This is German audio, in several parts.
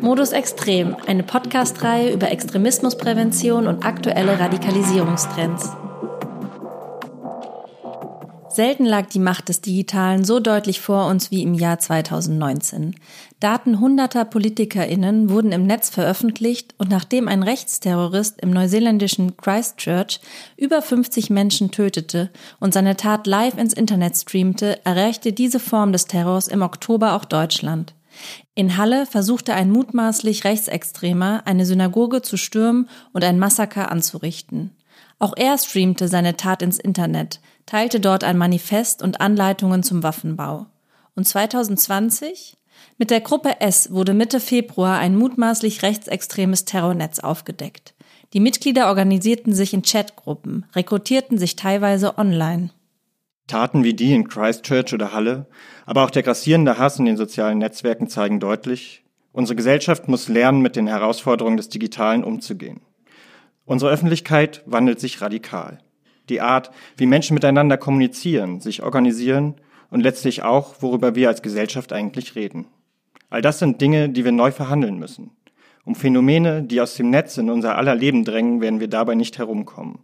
Modus Extrem, eine Podcast-Reihe über Extremismusprävention und aktuelle Radikalisierungstrends. Selten lag die Macht des Digitalen so deutlich vor uns wie im Jahr 2019. Daten hunderter PolitikerInnen wurden im Netz veröffentlicht und nachdem ein Rechtsterrorist im neuseeländischen Christchurch über 50 Menschen tötete und seine Tat live ins Internet streamte, erreichte diese Form des Terrors im Oktober auch Deutschland. In Halle versuchte ein mutmaßlich Rechtsextremer, eine Synagoge zu stürmen und ein Massaker anzurichten. Auch er streamte seine Tat ins Internet, teilte dort ein Manifest und Anleitungen zum Waffenbau. Und 2020? Mit der Gruppe S wurde Mitte Februar ein mutmaßlich rechtsextremes Terrornetz aufgedeckt. Die Mitglieder organisierten sich in Chatgruppen, rekrutierten sich teilweise online. Taten wie die in Christchurch oder Halle, aber auch der grassierende Hass in den sozialen Netzwerken zeigen deutlich, unsere Gesellschaft muss lernen, mit den Herausforderungen des Digitalen umzugehen. Unsere Öffentlichkeit wandelt sich radikal die Art, wie Menschen miteinander kommunizieren, sich organisieren und letztlich auch, worüber wir als Gesellschaft eigentlich reden. All das sind Dinge, die wir neu verhandeln müssen. Um Phänomene, die aus dem Netz in unser aller Leben drängen, werden wir dabei nicht herumkommen.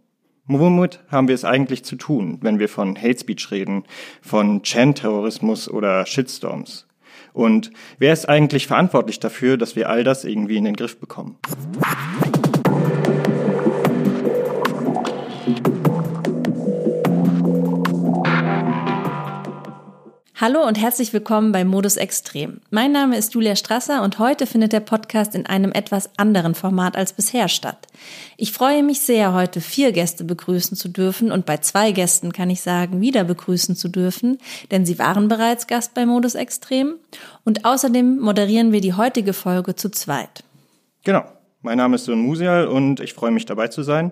Womit haben wir es eigentlich zu tun, wenn wir von Hate Speech reden, von Chan-Terrorismus oder Shitstorms? Und wer ist eigentlich verantwortlich dafür, dass wir all das irgendwie in den Griff bekommen? Hallo und herzlich willkommen bei Modus Extrem. Mein Name ist Julia Strasser und heute findet der Podcast in einem etwas anderen Format als bisher statt. Ich freue mich sehr, heute vier Gäste begrüßen zu dürfen und bei zwei Gästen kann ich sagen, wieder begrüßen zu dürfen, denn sie waren bereits Gast bei Modus Extrem und außerdem moderieren wir die heutige Folge zu zweit. Genau. Mein Name ist Sören Musial und ich freue mich dabei zu sein.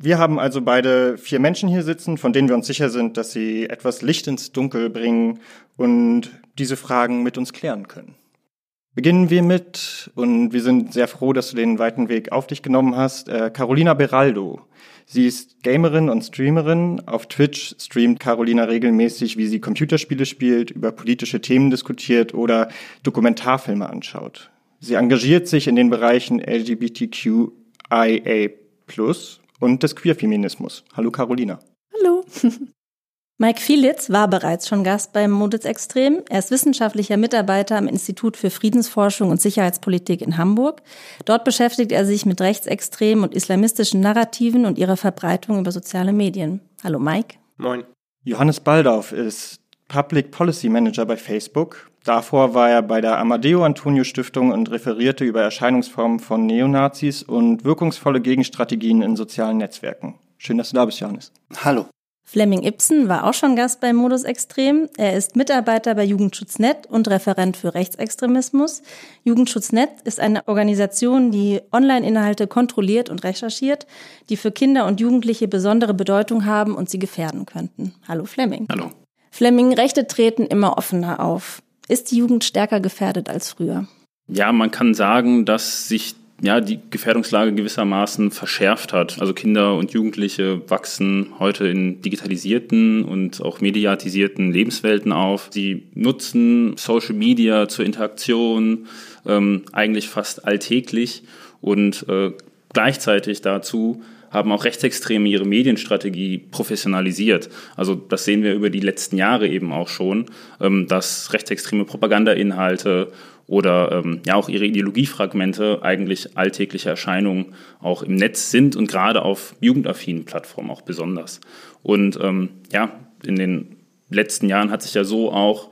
Wir haben also beide vier Menschen hier sitzen, von denen wir uns sicher sind, dass sie etwas Licht ins Dunkel bringen und diese Fragen mit uns klären können. Beginnen wir mit, und wir sind sehr froh, dass du den weiten Weg auf dich genommen hast, äh, Carolina Beraldo. Sie ist Gamerin und Streamerin. Auf Twitch streamt Carolina regelmäßig, wie sie Computerspiele spielt, über politische Themen diskutiert oder Dokumentarfilme anschaut. Sie engagiert sich in den Bereichen LGBTQIA+, und des Queerfeminismus. Hallo Carolina. Hallo. Mike Fielitz war bereits schon Gast beim Modus Extrem. Er ist wissenschaftlicher Mitarbeiter am Institut für Friedensforschung und Sicherheitspolitik in Hamburg. Dort beschäftigt er sich mit rechtsextremen und islamistischen Narrativen und ihrer Verbreitung über soziale Medien. Hallo Mike. Moin. Johannes Baldauf ist Public Policy Manager bei Facebook. Davor war er bei der Amadeo Antonio Stiftung und referierte über Erscheinungsformen von Neonazis und wirkungsvolle Gegenstrategien in sozialen Netzwerken. Schön, dass du da bist, Johannes. Hallo. Fleming Ibsen war auch schon Gast bei Modus Extrem. Er ist Mitarbeiter bei Jugendschutznet und Referent für Rechtsextremismus. Jugendschutznet ist eine Organisation, die Online-Inhalte kontrolliert und recherchiert, die für Kinder und Jugendliche besondere Bedeutung haben und sie gefährden könnten. Hallo Fleming. Hallo. Fleming, Rechte treten immer offener auf. Ist die Jugend stärker gefährdet als früher? Ja, man kann sagen, dass sich ja, die Gefährdungslage gewissermaßen verschärft hat. Also Kinder und Jugendliche wachsen heute in digitalisierten und auch mediatisierten Lebenswelten auf. Sie nutzen Social Media zur Interaktion ähm, eigentlich fast alltäglich und äh, gleichzeitig dazu haben auch Rechtsextreme ihre Medienstrategie professionalisiert. Also das sehen wir über die letzten Jahre eben auch schon, ähm, dass rechtsextreme Propagandainhalte oder ähm, ja auch ihre Ideologiefragmente eigentlich alltägliche Erscheinungen auch im Netz sind und gerade auf jugendaffinen Plattformen auch besonders. Und ähm, ja, in den letzten Jahren hat sich ja so auch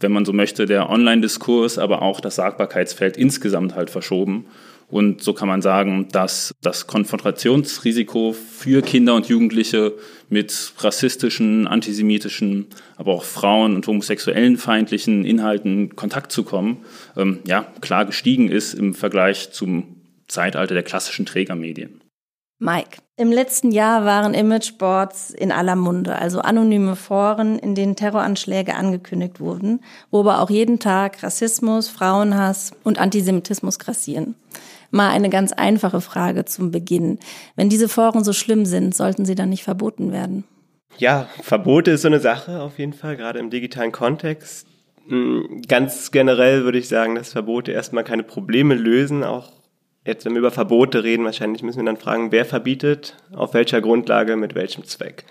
wenn man so möchte, der Online-Diskurs, aber auch das Sagbarkeitsfeld insgesamt halt verschoben. Und so kann man sagen, dass das Konfrontationsrisiko für Kinder und Jugendliche mit rassistischen, antisemitischen, aber auch Frauen- und homosexuellen feindlichen Inhalten in Kontakt zu kommen, ähm, ja, klar gestiegen ist im Vergleich zum Zeitalter der klassischen Trägermedien. Mike, im letzten Jahr waren Imageboards in aller Munde, also anonyme Foren, in denen Terroranschläge angekündigt wurden, wo aber auch jeden Tag Rassismus, Frauenhass und Antisemitismus grassieren. Mal eine ganz einfache Frage zum Beginn. Wenn diese Foren so schlimm sind, sollten sie dann nicht verboten werden? Ja, Verbote ist so eine Sache auf jeden Fall, gerade im digitalen Kontext. Hm, ganz generell würde ich sagen, dass Verbote erstmal keine Probleme lösen. Auch jetzt, wenn wir über Verbote reden, wahrscheinlich müssen wir dann fragen, wer verbietet, auf welcher Grundlage, mit welchem Zweck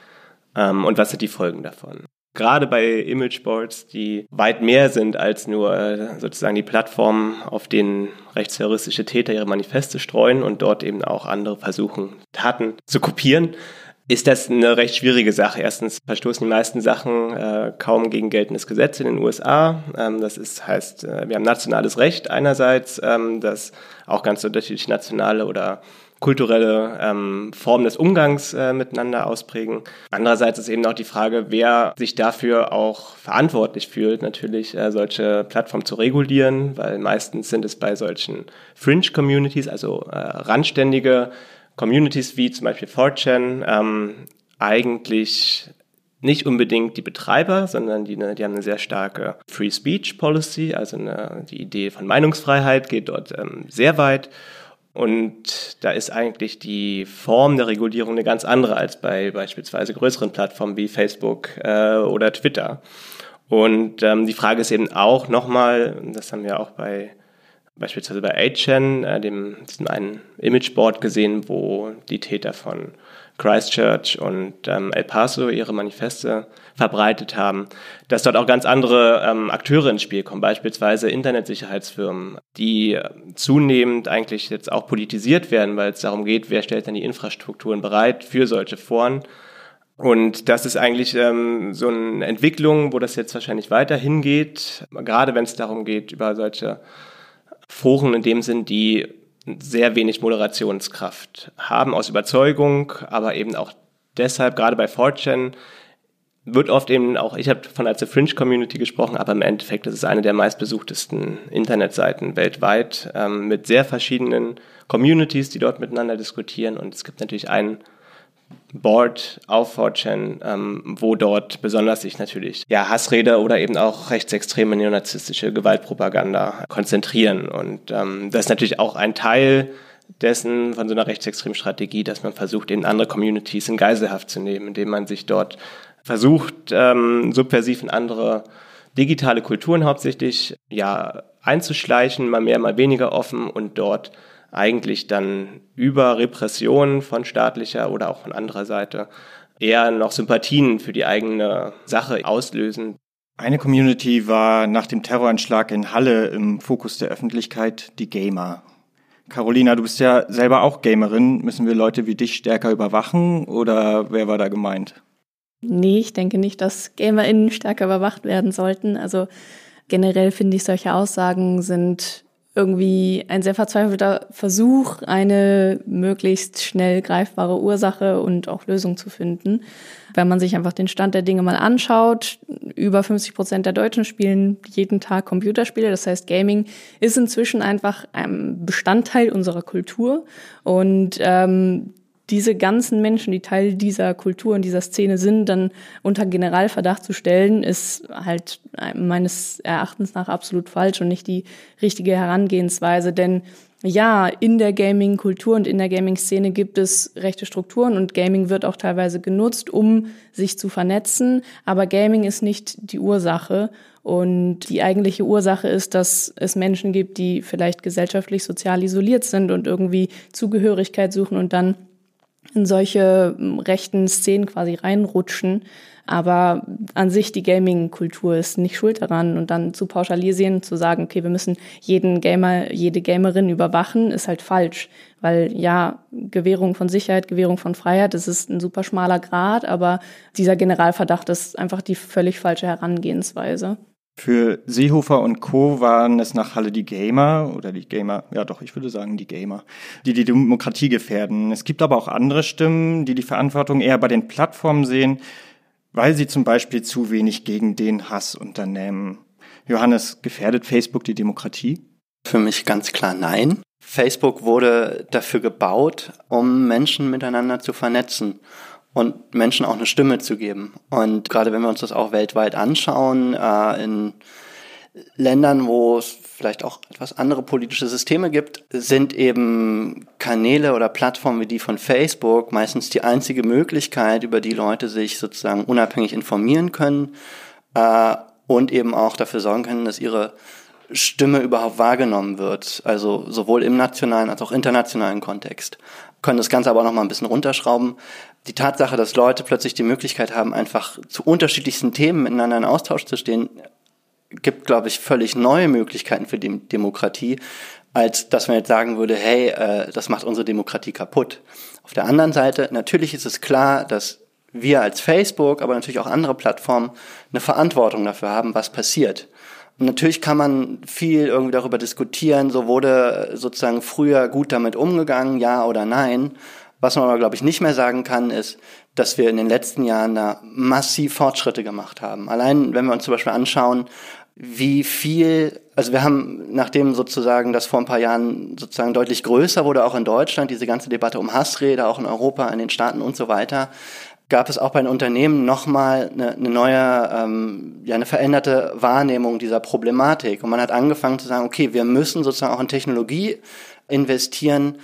ähm, und was sind die Folgen davon. Gerade bei Imageboards, die weit mehr sind als nur äh, sozusagen die Plattformen, auf denen rechtsterroristische Täter ihre Manifeste streuen und dort eben auch andere versuchen, Taten zu kopieren, ist das eine recht schwierige Sache. Erstens verstoßen die meisten Sachen äh, kaum gegen geltendes Gesetz in den USA. Ähm, das ist, heißt, äh, wir haben nationales Recht einerseits, ähm, das auch ganz unterschiedlich nationale oder kulturelle ähm, Formen des Umgangs äh, miteinander ausprägen. Andererseits ist eben auch die Frage, wer sich dafür auch verantwortlich fühlt, natürlich äh, solche Plattformen zu regulieren, weil meistens sind es bei solchen Fringe-Communities, also äh, randständige Communities wie zum Beispiel 4chan ähm, eigentlich nicht unbedingt die Betreiber, sondern die, ne, die haben eine sehr starke Free Speech Policy, also eine, die Idee von Meinungsfreiheit geht dort ähm, sehr weit. Und da ist eigentlich die Form der Regulierung eine ganz andere als bei beispielsweise größeren Plattformen wie Facebook äh, oder Twitter. Und ähm, die Frage ist eben auch nochmal, das haben wir auch bei beispielsweise bei 8chan, äh, dem, diesem einen Imageboard gesehen, wo die Täter von Christchurch und ähm, El Paso ihre Manifeste verbreitet haben, dass dort auch ganz andere ähm, Akteure ins Spiel kommen, beispielsweise Internetsicherheitsfirmen, die äh, zunehmend eigentlich jetzt auch politisiert werden, weil es darum geht, wer stellt dann die Infrastrukturen bereit für solche Foren. Und das ist eigentlich ähm, so eine Entwicklung, wo das jetzt wahrscheinlich weiter hingeht, gerade wenn es darum geht, über solche Foren in dem Sinn, die sehr wenig Moderationskraft haben aus Überzeugung, aber eben auch deshalb, gerade bei 4chan, wird oft eben auch, ich habe von als Fringe Community gesprochen, aber im Endeffekt ist es eine der meistbesuchtesten Internetseiten weltweit ähm, mit sehr verschiedenen Communities, die dort miteinander diskutieren. Und es gibt natürlich einen Board auf 4chan, ähm, wo dort besonders sich natürlich ja, Hassrede oder eben auch rechtsextreme neonazistische Gewaltpropaganda konzentrieren. Und ähm, das ist natürlich auch ein Teil dessen von so einer rechtsextremen Strategie, dass man versucht, eben andere Communities in Geiselhaft zu nehmen, indem man sich dort versucht, ähm, subversiv in andere digitale Kulturen hauptsächlich ja einzuschleichen, mal mehr, mal weniger offen und dort eigentlich dann über Repressionen von staatlicher oder auch von anderer Seite eher noch Sympathien für die eigene Sache auslösen. Eine Community war nach dem Terroranschlag in Halle im Fokus der Öffentlichkeit, die Gamer. Carolina, du bist ja selber auch Gamerin. Müssen wir Leute wie dich stärker überwachen oder wer war da gemeint? Nee, ich denke nicht, dass GamerInnen stärker überwacht werden sollten. Also generell finde ich, solche Aussagen sind irgendwie ein sehr verzweifelter Versuch, eine möglichst schnell greifbare Ursache und auch Lösung zu finden. Wenn man sich einfach den Stand der Dinge mal anschaut, über 50 Prozent der Deutschen spielen jeden Tag Computerspiele. Das heißt, Gaming ist inzwischen einfach ein Bestandteil unserer Kultur. Und ähm, diese ganzen Menschen, die Teil dieser Kultur und dieser Szene sind, dann unter Generalverdacht zu stellen, ist halt meines Erachtens nach absolut falsch und nicht die richtige Herangehensweise. Denn ja, in der Gaming-Kultur und in der Gaming-Szene gibt es rechte Strukturen und Gaming wird auch teilweise genutzt, um sich zu vernetzen. Aber Gaming ist nicht die Ursache. Und die eigentliche Ursache ist, dass es Menschen gibt, die vielleicht gesellschaftlich, sozial isoliert sind und irgendwie Zugehörigkeit suchen und dann in solche hm, rechten Szenen quasi reinrutschen. Aber an sich die Gaming-Kultur ist nicht schuld daran. Und dann zu pauschalisieren, zu sagen, okay, wir müssen jeden Gamer, jede Gamerin überwachen, ist halt falsch. Weil ja, Gewährung von Sicherheit, Gewährung von Freiheit, das ist ein super schmaler Grad, aber dieser Generalverdacht ist einfach die völlig falsche Herangehensweise. Für Seehofer und Co. waren es nach Halle die Gamer oder die Gamer, ja doch, ich würde sagen die Gamer, die die Demokratie gefährden. Es gibt aber auch andere Stimmen, die die Verantwortung eher bei den Plattformen sehen, weil sie zum Beispiel zu wenig gegen den Hass unternehmen. Johannes, gefährdet Facebook die Demokratie? Für mich ganz klar nein. Facebook wurde dafür gebaut, um Menschen miteinander zu vernetzen und Menschen auch eine Stimme zu geben. Und gerade wenn wir uns das auch weltweit anschauen, äh, in Ländern, wo es vielleicht auch etwas andere politische Systeme gibt, sind eben Kanäle oder Plattformen wie die von Facebook meistens die einzige Möglichkeit, über die Leute sich sozusagen unabhängig informieren können äh, und eben auch dafür sorgen können, dass ihre Stimme überhaupt wahrgenommen wird, also sowohl im nationalen als auch internationalen Kontext. Können das Ganze aber auch noch mal ein bisschen runterschrauben. Die Tatsache, dass Leute plötzlich die Möglichkeit haben, einfach zu unterschiedlichsten Themen miteinander in Austausch zu stehen, gibt, glaube ich, völlig neue Möglichkeiten für die Demokratie, als dass man jetzt sagen würde, hey, äh, das macht unsere Demokratie kaputt. Auf der anderen Seite, natürlich ist es klar, dass wir als Facebook, aber natürlich auch andere Plattformen eine Verantwortung dafür haben, was passiert. Und natürlich kann man viel irgendwie darüber diskutieren, so wurde sozusagen früher gut damit umgegangen, ja oder nein. Was man aber, glaube ich, nicht mehr sagen kann, ist, dass wir in den letzten Jahren da massiv Fortschritte gemacht haben. Allein, wenn wir uns zum Beispiel anschauen, wie viel, also wir haben, nachdem sozusagen das vor ein paar Jahren sozusagen deutlich größer wurde, auch in Deutschland, diese ganze Debatte um Hassrede, auch in Europa, in den Staaten und so weiter, gab es auch bei den Unternehmen nochmal eine, eine neue, ähm, ja, eine veränderte Wahrnehmung dieser Problematik. Und man hat angefangen zu sagen, okay, wir müssen sozusagen auch in Technologie investieren,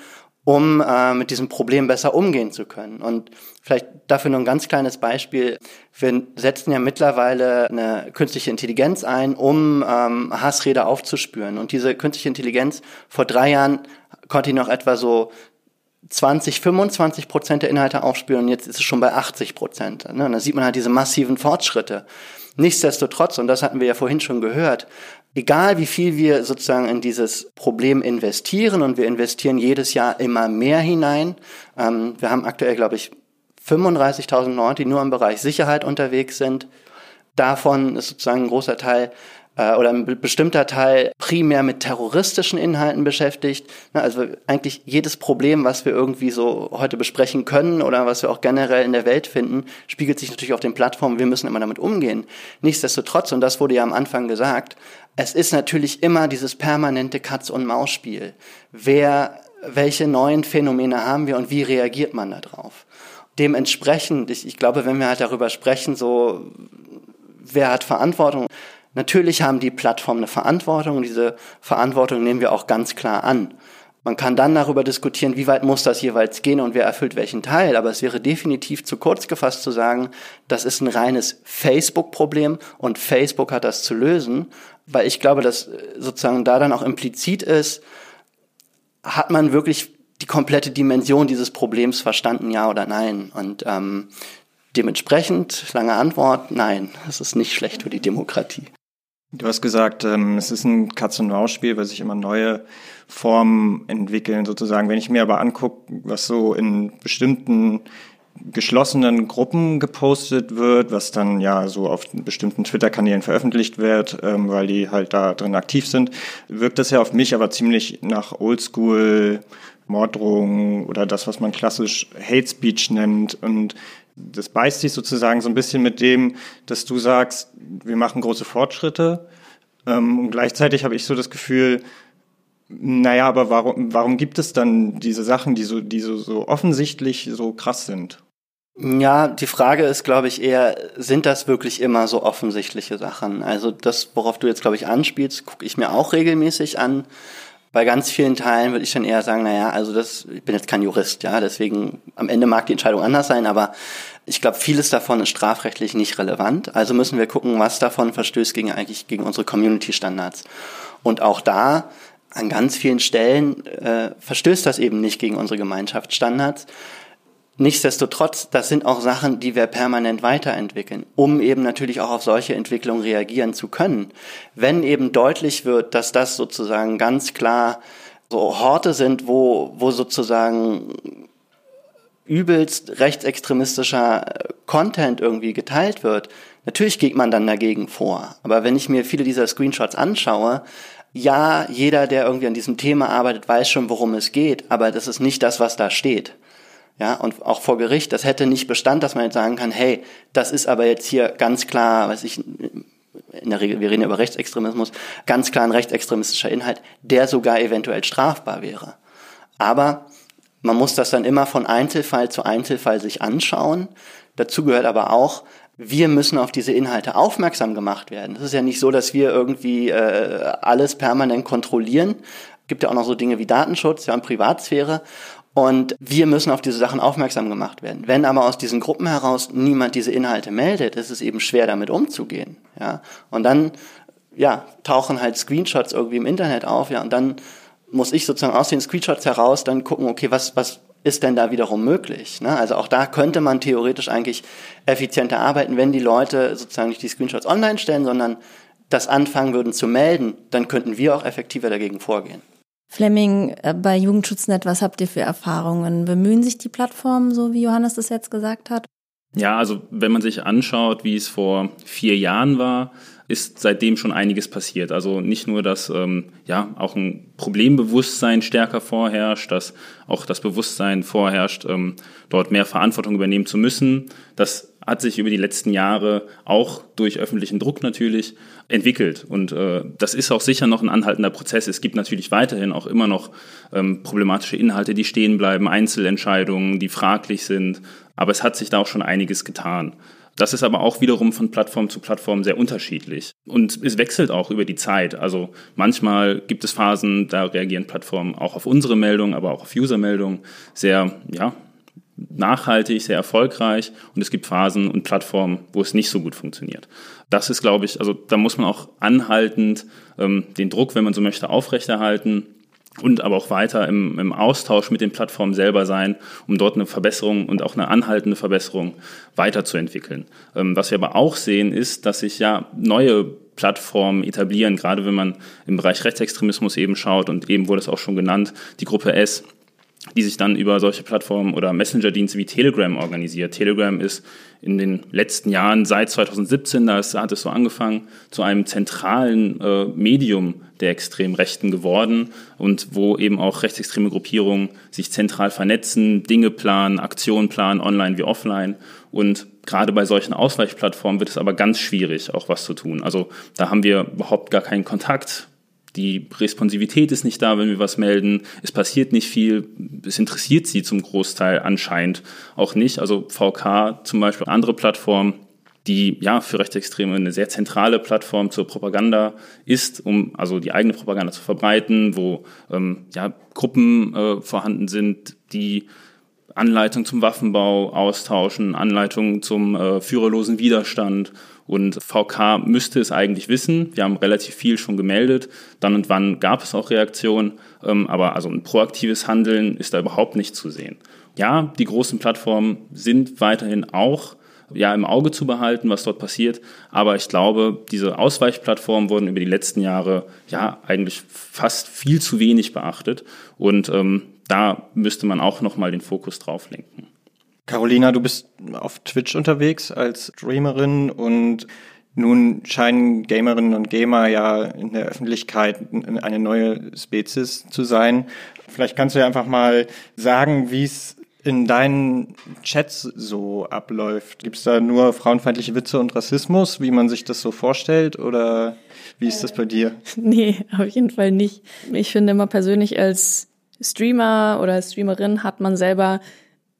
um äh, mit diesem Problem besser umgehen zu können. Und vielleicht dafür nur ein ganz kleines Beispiel. Wir setzen ja mittlerweile eine künstliche Intelligenz ein, um ähm, Hassrede aufzuspüren. Und diese künstliche Intelligenz vor drei Jahren konnte ich noch etwa so 20, 25 Prozent der Inhalte aufspüren und jetzt ist es schon bei 80 Prozent. Ne? Und da sieht man halt diese massiven Fortschritte. Nichtsdestotrotz, und das hatten wir ja vorhin schon gehört, egal wie viel wir sozusagen in dieses Problem investieren und wir investieren jedes Jahr immer mehr hinein. Ähm, wir haben aktuell, glaube ich, 35.000 Leute, die nur im Bereich Sicherheit unterwegs sind. Davon ist sozusagen ein großer Teil äh, oder ein bestimmter Teil primär mit terroristischen Inhalten beschäftigt. Also eigentlich jedes Problem, was wir irgendwie so heute besprechen können oder was wir auch generell in der Welt finden, spiegelt sich natürlich auf den Plattformen. Wir müssen immer damit umgehen. Nichtsdestotrotz, und das wurde ja am Anfang gesagt, es ist natürlich immer dieses permanente Katz-und-Maus-Spiel. Wer, welche neuen Phänomene haben wir und wie reagiert man darauf? Dementsprechend, ich, ich glaube, wenn wir halt darüber sprechen, so, wer hat Verantwortung? Natürlich haben die Plattformen eine Verantwortung und diese Verantwortung nehmen wir auch ganz klar an. Man kann dann darüber diskutieren, wie weit muss das jeweils gehen und wer erfüllt welchen Teil. Aber es wäre definitiv zu kurz gefasst zu sagen, das ist ein reines Facebook-Problem und Facebook hat das zu lösen, weil ich glaube, dass sozusagen da dann auch implizit ist, hat man wirklich die komplette Dimension dieses Problems verstanden, ja oder nein? Und ähm, dementsprechend, lange Antwort, nein, es ist nicht schlecht für die Demokratie. Du hast gesagt, ähm, es ist ein Katz-und-Maus-Spiel, weil sich immer neue Formen entwickeln, sozusagen. Wenn ich mir aber angucke, was so in bestimmten geschlossenen Gruppen gepostet wird, was dann ja so auf bestimmten Twitter-Kanälen veröffentlicht wird, ähm, weil die halt da drin aktiv sind, wirkt das ja auf mich aber ziemlich nach Oldschool Morddrohungen oder das, was man klassisch Hate Speech nennt. Und das beißt sich sozusagen so ein bisschen mit dem, dass du sagst, wir machen große Fortschritte. Ähm, und gleichzeitig habe ich so das Gefühl, naja, aber warum, warum gibt es dann diese Sachen, die so, die so, so offensichtlich so krass sind? Ja, die Frage ist, glaube ich, eher, sind das wirklich immer so offensichtliche Sachen? Also das, worauf du jetzt, glaube ich, anspielst, gucke ich mir auch regelmäßig an. Bei ganz vielen Teilen würde ich dann eher sagen, naja, also das, ich bin jetzt kein Jurist, ja, deswegen am Ende mag die Entscheidung anders sein, aber ich glaube, vieles davon ist strafrechtlich nicht relevant. Also müssen wir gucken, was davon verstößt gegen eigentlich gegen unsere Community-Standards. Und auch da an ganz vielen Stellen äh, verstößt das eben nicht gegen unsere Gemeinschaftsstandards. Nichtsdestotrotz, das sind auch Sachen, die wir permanent weiterentwickeln, um eben natürlich auch auf solche Entwicklungen reagieren zu können. Wenn eben deutlich wird, dass das sozusagen ganz klar so Horte sind, wo, wo sozusagen übelst rechtsextremistischer Content irgendwie geteilt wird, natürlich geht man dann dagegen vor. Aber wenn ich mir viele dieser Screenshots anschaue, ja, jeder, der irgendwie an diesem Thema arbeitet, weiß schon, worum es geht, aber das ist nicht das, was da steht. Ja, und auch vor Gericht, das hätte nicht Bestand, dass man jetzt sagen kann, hey, das ist aber jetzt hier ganz klar, weiß ich, in der Regel, wir reden ja über Rechtsextremismus, ganz klar ein rechtsextremistischer Inhalt, der sogar eventuell strafbar wäre. Aber man muss das dann immer von Einzelfall zu Einzelfall sich anschauen. Dazu gehört aber auch, wir müssen auf diese Inhalte aufmerksam gemacht werden. Es ist ja nicht so, dass wir irgendwie äh, alles permanent kontrollieren. Es gibt ja auch noch so Dinge wie Datenschutz, ja, und Privatsphäre. Und wir müssen auf diese Sachen aufmerksam gemacht werden. Wenn aber aus diesen Gruppen heraus niemand diese Inhalte meldet, ist es eben schwer, damit umzugehen. Ja? Und dann ja, tauchen halt Screenshots irgendwie im Internet auf, ja, und dann muss ich sozusagen aus den Screenshots heraus dann gucken, okay, was, was ist denn da wiederum möglich? Ne? Also auch da könnte man theoretisch eigentlich effizienter arbeiten, wenn die Leute sozusagen nicht die Screenshots online stellen, sondern das anfangen würden zu melden, dann könnten wir auch effektiver dagegen vorgehen. Fleming, äh, bei Jugendschutznet, was habt ihr für Erfahrungen? Bemühen sich die Plattformen, so wie Johannes das jetzt gesagt hat? Ja, also wenn man sich anschaut, wie es vor vier Jahren war, ist seitdem schon einiges passiert. Also nicht nur, dass ähm, ja auch ein Problembewusstsein stärker vorherrscht, dass auch das Bewusstsein vorherrscht, ähm, dort mehr Verantwortung übernehmen zu müssen. Das hat sich über die letzten Jahre auch durch öffentlichen Druck natürlich entwickelt. Und äh, das ist auch sicher noch ein anhaltender Prozess. Es gibt natürlich weiterhin auch immer noch ähm, problematische Inhalte, die stehen bleiben, Einzelentscheidungen, die fraglich sind. Aber es hat sich da auch schon einiges getan. Das ist aber auch wiederum von Plattform zu Plattform sehr unterschiedlich. Und es wechselt auch über die Zeit. Also manchmal gibt es Phasen, da reagieren Plattformen auch auf unsere Meldungen, aber auch auf User-Meldungen sehr, ja, nachhaltig, sehr erfolgreich. Und es gibt Phasen und Plattformen, wo es nicht so gut funktioniert. Das ist, glaube ich, also da muss man auch anhaltend ähm, den Druck, wenn man so möchte, aufrechterhalten und aber auch weiter im, im Austausch mit den Plattformen selber sein, um dort eine Verbesserung und auch eine anhaltende Verbesserung weiterzuentwickeln. Ähm, was wir aber auch sehen, ist, dass sich ja neue Plattformen etablieren, gerade wenn man im Bereich Rechtsextremismus eben schaut und eben wurde es auch schon genannt, die Gruppe S, die sich dann über solche Plattformen oder Messenger-Dienste wie Telegram organisiert. Telegram ist in den letzten Jahren, seit 2017, da hat es so angefangen, zu einem zentralen äh, Medium der extremen Rechten geworden und wo eben auch rechtsextreme Gruppierungen sich zentral vernetzen, Dinge planen, Aktionen planen, online wie offline. Und gerade bei solchen Ausweichplattformen wird es aber ganz schwierig, auch was zu tun. Also da haben wir überhaupt gar keinen Kontakt die Responsivität ist nicht da, wenn wir was melden. Es passiert nicht viel. Es interessiert sie zum Großteil anscheinend auch nicht. Also VK zum Beispiel, andere Plattformen, die ja für Rechtsextreme eine sehr zentrale Plattform zur Propaganda ist, um also die eigene Propaganda zu verbreiten, wo ähm, ja, Gruppen äh, vorhanden sind, die Anleitung zum Waffenbau austauschen, Anleitungen zum äh, führerlosen Widerstand und VK müsste es eigentlich wissen. Wir haben relativ viel schon gemeldet. Dann und wann gab es auch Reaktionen. Ähm, aber also ein proaktives Handeln ist da überhaupt nicht zu sehen. Ja, die großen Plattformen sind weiterhin auch ja, im Auge zu behalten, was dort passiert. Aber ich glaube, diese Ausweichplattformen wurden über die letzten Jahre ja eigentlich fast viel zu wenig beachtet. Und ähm, da müsste man auch nochmal den Fokus drauf lenken. Carolina, du bist auf Twitch unterwegs als Streamerin und nun scheinen Gamerinnen und Gamer ja in der Öffentlichkeit eine neue Spezies zu sein. Vielleicht kannst du ja einfach mal sagen, wie es in deinen Chats so abläuft. Gibt es da nur frauenfeindliche Witze und Rassismus, wie man sich das so vorstellt? Oder wie ist das bei dir? Nee, auf jeden Fall nicht. Ich finde immer persönlich als Streamer oder Streamerin hat man selber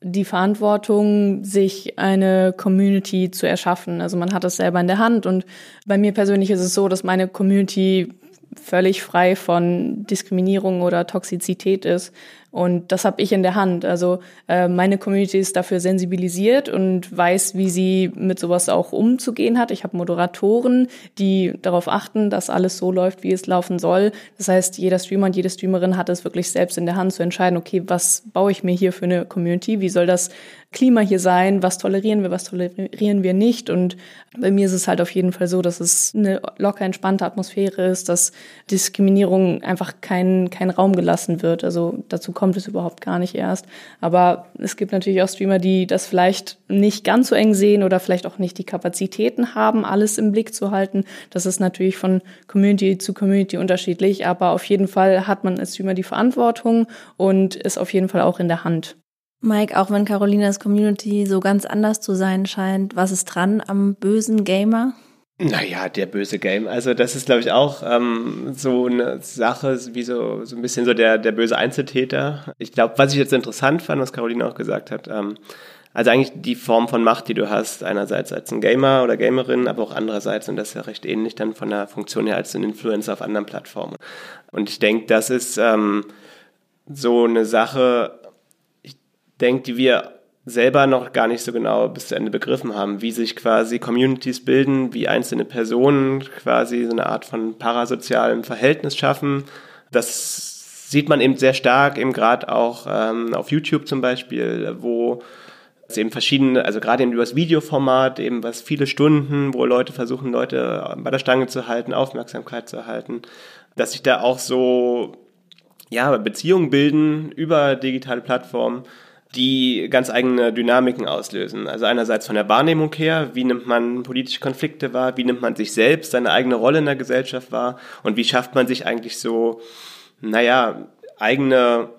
die Verantwortung, sich eine Community zu erschaffen. Also man hat das selber in der Hand und bei mir persönlich ist es so, dass meine Community völlig frei von Diskriminierung oder Toxizität ist. Und das habe ich in der Hand. Also äh, meine Community ist dafür sensibilisiert und weiß, wie sie mit sowas auch umzugehen hat. Ich habe Moderatoren, die darauf achten, dass alles so läuft, wie es laufen soll. Das heißt, jeder Streamer und jede Streamerin hat es wirklich selbst in der Hand zu entscheiden, okay, was baue ich mir hier für eine Community? Wie soll das Klima hier sein? Was tolerieren wir, was tolerieren wir nicht? Und bei mir ist es halt auf jeden Fall so, dass es eine locker entspannte Atmosphäre ist, dass Diskriminierung einfach kein, kein Raum gelassen wird. Also dazu kommt es überhaupt gar nicht erst. Aber es gibt natürlich auch Streamer, die das vielleicht nicht ganz so eng sehen oder vielleicht auch nicht die Kapazitäten haben, alles im Blick zu halten. Das ist natürlich von Community zu Community unterschiedlich, aber auf jeden Fall hat man als Streamer die Verantwortung und ist auf jeden Fall auch in der Hand. Mike, auch wenn Carolinas Community so ganz anders zu sein scheint, was ist dran am bösen Gamer? Naja, der böse Game. Also das ist, glaube ich, auch ähm, so eine Sache, wie so, so ein bisschen so der, der böse Einzeltäter. Ich glaube, was ich jetzt interessant fand, was Caroline auch gesagt hat, ähm, also eigentlich die Form von Macht, die du hast, einerseits als ein Gamer oder Gamerin, aber auch andererseits, und das ist ja recht ähnlich dann von der Funktion her als ein Influencer auf anderen Plattformen. Und ich denke, das ist ähm, so eine Sache, denkt, die wir selber noch gar nicht so genau bis zu Ende begriffen haben, wie sich quasi Communities bilden, wie einzelne Personen quasi so eine Art von parasozialem Verhältnis schaffen. Das sieht man eben sehr stark, eben gerade auch ähm, auf YouTube zum Beispiel, wo es eben verschiedene, also gerade eben über das Videoformat, eben was viele Stunden, wo Leute versuchen, Leute bei der Stange zu halten, Aufmerksamkeit zu erhalten, dass sich da auch so ja, Beziehungen bilden über digitale Plattformen, die ganz eigene Dynamiken auslösen. Also einerseits von der Wahrnehmung her, wie nimmt man politische Konflikte wahr, wie nimmt man sich selbst, seine eigene Rolle in der Gesellschaft wahr und wie schafft man sich eigentlich so, naja, eigene,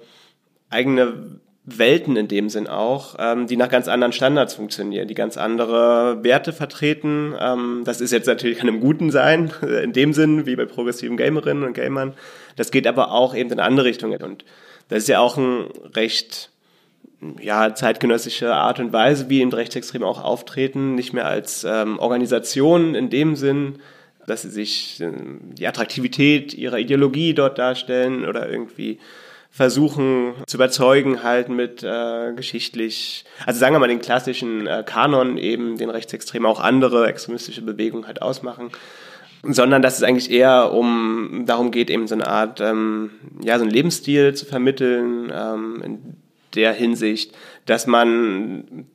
eigene Welten in dem Sinn auch, ähm, die nach ganz anderen Standards funktionieren, die ganz andere Werte vertreten. Ähm, das ist jetzt natürlich kann im Guten sein, in dem Sinn, wie bei progressiven Gamerinnen und Gamern. Das geht aber auch eben in andere Richtungen. Und das ist ja auch ein recht ja, zeitgenössische Art und Weise, wie eben Rechtsextreme auch auftreten, nicht mehr als ähm, Organisation in dem Sinn, dass sie sich äh, die Attraktivität ihrer Ideologie dort darstellen oder irgendwie versuchen zu überzeugen halt mit äh, geschichtlich, also sagen wir mal den klassischen äh, Kanon eben, den Rechtsextremen auch andere extremistische Bewegungen halt ausmachen, sondern dass es eigentlich eher um darum geht, eben so eine Art, ähm, ja, so einen Lebensstil zu vermitteln, ähm, in der Hinsicht, dass man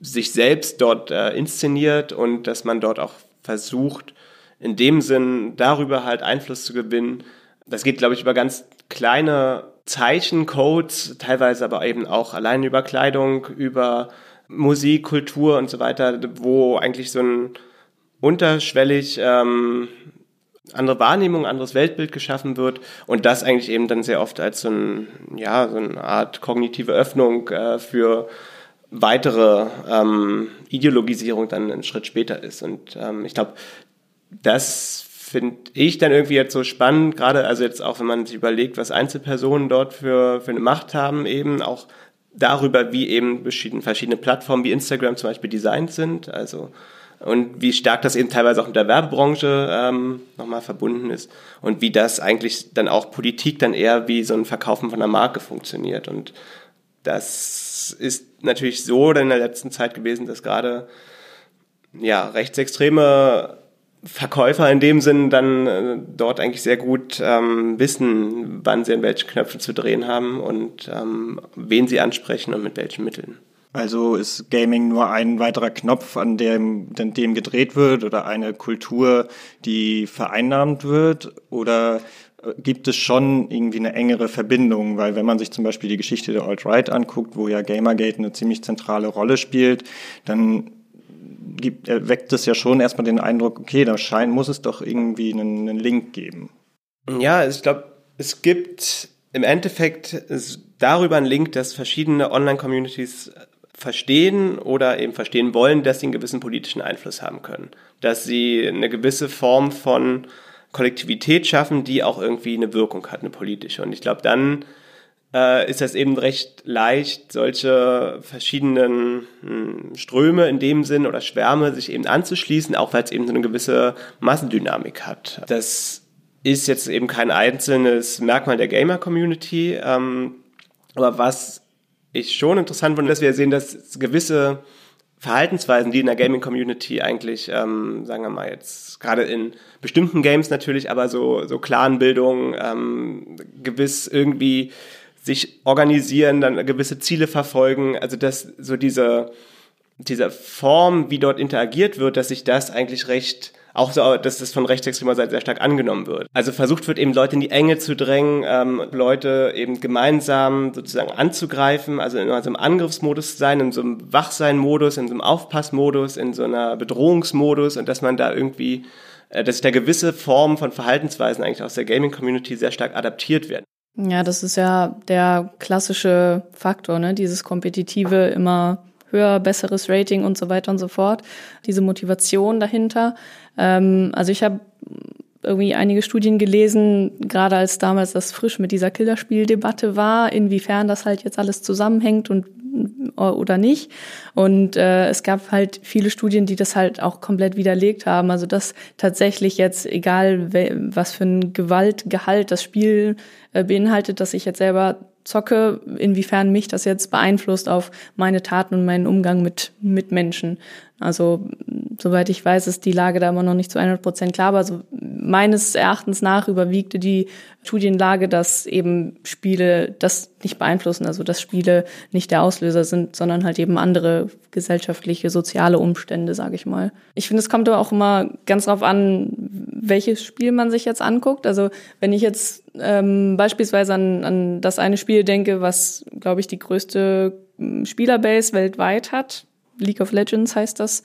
sich selbst dort äh, inszeniert und dass man dort auch versucht, in dem Sinn darüber halt Einfluss zu gewinnen. Das geht, glaube ich, über ganz kleine Zeichencodes, teilweise aber eben auch allein über Kleidung, über Musik, Kultur und so weiter, wo eigentlich so ein unterschwellig ähm, andere Wahrnehmung, anderes Weltbild geschaffen wird und das eigentlich eben dann sehr oft als so, ein, ja, so eine Art kognitive Öffnung äh, für weitere ähm, Ideologisierung dann einen Schritt später ist. Und ähm, ich glaube, das finde ich dann irgendwie jetzt so spannend, gerade also jetzt auch, wenn man sich überlegt, was Einzelpersonen dort für, für eine Macht haben, eben auch darüber, wie eben verschiedene, Plattformen wie Instagram zum Beispiel designt sind. Also und wie stark das eben teilweise auch mit der Werbebranche ähm, nochmal verbunden ist und wie das eigentlich dann auch Politik dann eher wie so ein Verkaufen von einer Marke funktioniert. Und das ist natürlich so in der letzten Zeit gewesen, dass gerade ja, rechtsextreme Verkäufer in dem Sinn dann äh, dort eigentlich sehr gut ähm, wissen, wann sie an welchen Knöpfen zu drehen haben und ähm, wen sie ansprechen und mit welchen Mitteln. Also ist Gaming nur ein weiterer Knopf, an dem, an dem gedreht wird oder eine Kultur, die vereinnahmt wird? Oder äh, gibt es schon irgendwie eine engere Verbindung? Weil wenn man sich zum Beispiel die Geschichte der Alt-Right anguckt, wo ja Gamergate eine ziemlich zentrale Rolle spielt, dann gibt, weckt es ja schon erstmal den Eindruck, okay, da scheint, muss es doch irgendwie einen, einen Link geben. Ja, ich glaube, es gibt im Endeffekt darüber einen Link, dass verschiedene Online-Communities verstehen oder eben verstehen wollen, dass sie einen gewissen politischen Einfluss haben können. Dass sie eine gewisse Form von Kollektivität schaffen, die auch irgendwie eine Wirkung hat, eine politische. Und ich glaube, dann äh, ist das eben recht leicht, solche verschiedenen mh, hm, Ströme in dem Sinn oder Schwärme sich eben anzuschließen, auch weil es eben so eine gewisse Massendynamik hat. Das ist jetzt eben kein einzelnes Merkmal der Gamer-Community, ähm, aber was ich schon interessant finde, dass wir sehen, dass gewisse Verhaltensweisen, die in der Gaming-Community eigentlich, ähm, sagen wir mal jetzt, gerade in bestimmten Games natürlich, aber so, so Clanbildung, ähm, gewiss irgendwie sich organisieren, dann gewisse Ziele verfolgen, also dass so diese, diese Form, wie dort interagiert wird, dass sich das eigentlich recht auch so, dass das von rechtsextremer Seite sehr stark angenommen wird. Also versucht wird eben Leute in die Enge zu drängen, ähm, Leute eben gemeinsam sozusagen anzugreifen, also in so einem Angriffsmodus zu sein, in so einem Wachsein-Modus, in so einem Aufpassmodus, in so einer Bedrohungsmodus und dass man da irgendwie, äh, dass da gewisse Formen von Verhaltensweisen eigentlich aus der Gaming-Community sehr stark adaptiert werden. Ja, das ist ja der klassische Faktor, ne? Dieses kompetitive immer höher, besseres Rating und so weiter und so fort. Diese Motivation dahinter. Ähm, also ich habe irgendwie einige Studien gelesen, gerade als damals das frisch mit dieser Killerspieldebatte war, inwiefern das halt jetzt alles zusammenhängt und oder nicht. Und äh, es gab halt viele Studien, die das halt auch komplett widerlegt haben. Also dass tatsächlich jetzt, egal was für ein Gewaltgehalt das Spiel äh, beinhaltet, dass ich jetzt selber zocke, inwiefern mich das jetzt beeinflusst auf meine Taten und meinen Umgang mit, mit Menschen. Also soweit ich weiß, ist die Lage da immer noch nicht zu 100 Prozent klar, aber so meines Erachtens nach überwiegte die Studienlage, dass eben Spiele das nicht beeinflussen, also dass Spiele nicht der Auslöser sind, sondern halt eben andere gesellschaftliche, soziale Umstände, sage ich mal. Ich finde, es kommt aber auch immer ganz drauf an, welches Spiel man sich jetzt anguckt. Also wenn ich jetzt ähm, beispielsweise an, an das eine Spiel denke, was, glaube ich, die größte hm, Spielerbase weltweit hat, League of Legends heißt das,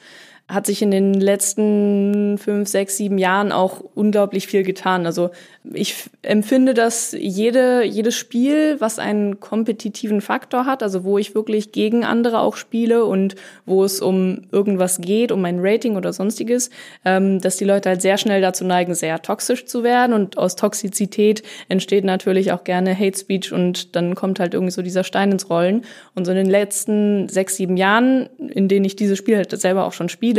hat sich in den letzten fünf, sechs, sieben Jahren auch unglaublich viel getan. Also ich empfinde, dass jede, jedes Spiel, was einen kompetitiven Faktor hat, also wo ich wirklich gegen andere auch spiele und wo es um irgendwas geht, um ein Rating oder sonstiges, ähm, dass die Leute halt sehr schnell dazu neigen, sehr toxisch zu werden. Und aus Toxizität entsteht natürlich auch gerne Hate Speech und dann kommt halt irgendwie so dieser Stein ins Rollen. Und so in den letzten sechs, sieben Jahren, in denen ich dieses Spiel halt selber auch schon spiele,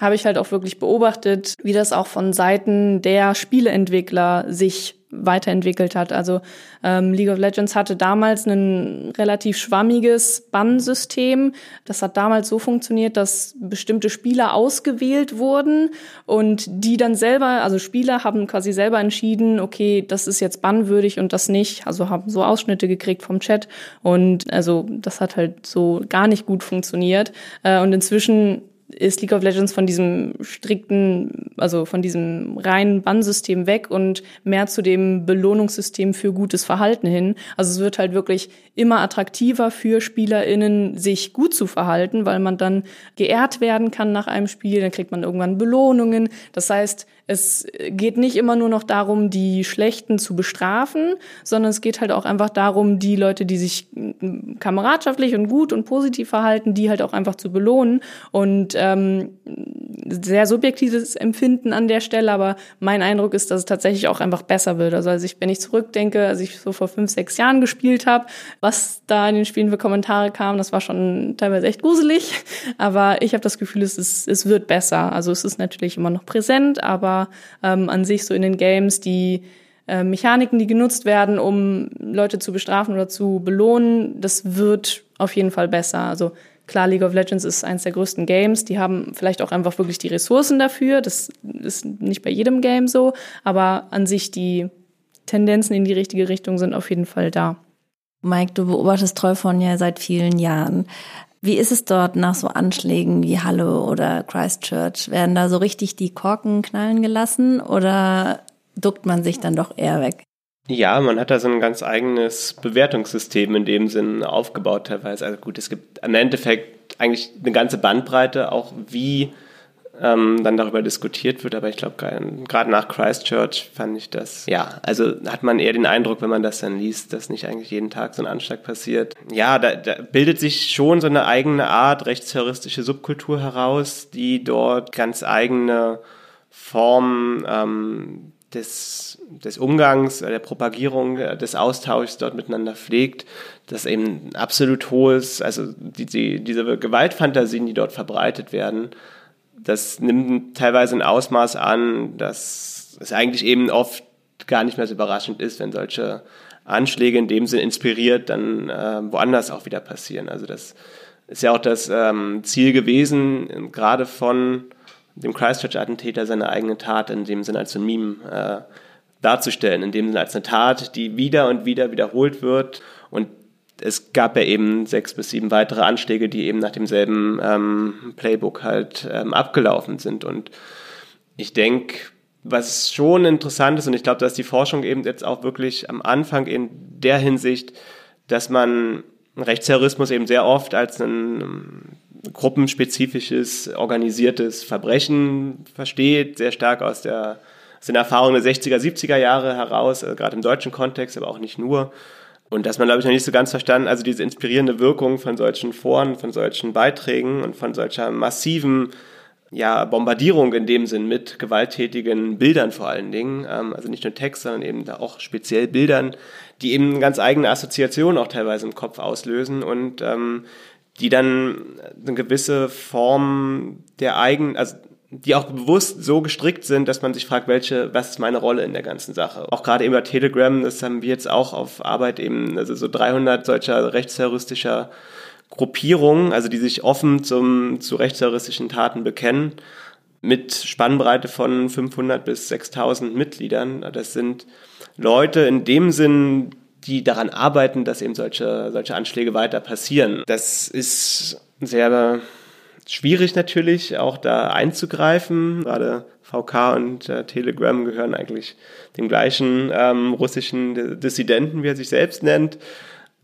habe ich halt auch wirklich beobachtet, wie das auch von Seiten der Spieleentwickler sich weiterentwickelt hat. Also ähm, League of Legends hatte damals ein relativ schwammiges Bannsystem. Das hat damals so funktioniert, dass bestimmte Spieler ausgewählt wurden und die dann selber, also Spieler haben quasi selber entschieden, okay, das ist jetzt bannwürdig und das nicht. Also haben so Ausschnitte gekriegt vom Chat und also das hat halt so gar nicht gut funktioniert. Äh, und inzwischen ist League of Legends von diesem strikten, also von diesem reinen Bannsystem weg und mehr zu dem Belohnungssystem für gutes Verhalten hin. Also es wird halt wirklich immer attraktiver für SpielerInnen, sich gut zu verhalten, weil man dann geehrt werden kann nach einem Spiel, dann kriegt man irgendwann Belohnungen. Das heißt, es geht nicht immer nur noch darum, die Schlechten zu bestrafen, sondern es geht halt auch einfach darum, die Leute, die sich kameradschaftlich und gut und positiv verhalten, die halt auch einfach zu belohnen. Und ähm, sehr subjektives Empfinden an der Stelle, aber mein Eindruck ist, dass es tatsächlich auch einfach besser wird. Also als ich, wenn ich zurückdenke, als ich so vor fünf, sechs Jahren gespielt habe, was da in den Spielen für Kommentare kam, das war schon teilweise echt gruselig. Aber ich habe das Gefühl, es, ist, es wird besser. Also es ist natürlich immer noch präsent, aber ähm, an sich so in den Games die äh, Mechaniken, die genutzt werden, um Leute zu bestrafen oder zu belohnen, das wird auf jeden Fall besser. Also klar, League of Legends ist eines der größten Games. Die haben vielleicht auch einfach wirklich die Ressourcen dafür. Das ist nicht bei jedem Game so, aber an sich die Tendenzen in die richtige Richtung sind auf jeden Fall da. Mike, du beobachtest Trollfon ja seit vielen Jahren. Wie ist es dort nach so Anschlägen wie Halle oder Christchurch? Werden da so richtig die Korken knallen gelassen oder duckt man sich dann doch eher weg? Ja, man hat da so ein ganz eigenes Bewertungssystem in dem Sinn aufgebaut teilweise. Also gut, es gibt im Endeffekt eigentlich eine ganze Bandbreite, auch wie ähm, dann darüber diskutiert wird. Aber ich glaube, gerade nach Christchurch fand ich das, ja, also hat man eher den Eindruck, wenn man das dann liest, dass nicht eigentlich jeden Tag so ein Anschlag passiert. Ja, da, da bildet sich schon so eine eigene Art rechtsterroristische Subkultur heraus, die dort ganz eigene Formen ähm, des, des Umgangs, der Propagierung, des Austauschs dort miteinander pflegt, dass eben absolut hohes, also die, die, diese Gewaltfantasien, die dort verbreitet werden, das nimmt teilweise ein Ausmaß an, dass es eigentlich eben oft gar nicht mehr so überraschend ist, wenn solche Anschläge in dem Sinn inspiriert dann äh, woanders auch wieder passieren. Also das ist ja auch das ähm, Ziel gewesen, gerade von dem Christchurch-Attentäter seine eigene Tat in dem Sinne als ein Meme äh, darzustellen, in dem Sinne als eine Tat, die wieder und wieder wiederholt wird und es gab ja eben sechs bis sieben weitere Anschläge, die eben nach demselben ähm, Playbook halt ähm, abgelaufen sind. Und ich denke, was schon interessant ist, und ich glaube, dass die Forschung eben jetzt auch wirklich am Anfang in der Hinsicht, dass man Rechtsterrorismus eben sehr oft als ein um, gruppenspezifisches, organisiertes Verbrechen versteht, sehr stark aus der aus den Erfahrungen der 60er, 70er Jahre heraus, also gerade im deutschen Kontext, aber auch nicht nur. Und dass man, glaube ich, noch nicht so ganz verstanden, also diese inspirierende Wirkung von solchen Foren, von solchen Beiträgen und von solcher massiven ja, Bombardierung in dem Sinn mit gewalttätigen Bildern vor allen Dingen, ähm, also nicht nur Text, sondern eben da auch speziell Bildern, die eben ganz eigene Assoziationen auch teilweise im Kopf auslösen und ähm, die dann eine gewisse Form der eigenen, also die auch bewusst so gestrickt sind, dass man sich fragt, welche, was ist meine Rolle in der ganzen Sache. Auch gerade eben bei Telegram, das haben wir jetzt auch auf Arbeit eben, also so 300 solcher rechtsterroristischer Gruppierungen, also die sich offen zum, zu rechtsterroristischen Taten bekennen, mit Spannbreite von 500 bis 6000 Mitgliedern. Das sind Leute in dem Sinn, die daran arbeiten, dass eben solche, solche Anschläge weiter passieren. Das ist sehr schwierig natürlich, auch da einzugreifen. Gerade VK und äh, Telegram gehören eigentlich dem gleichen ähm, russischen Dissidenten, wie er sich selbst nennt.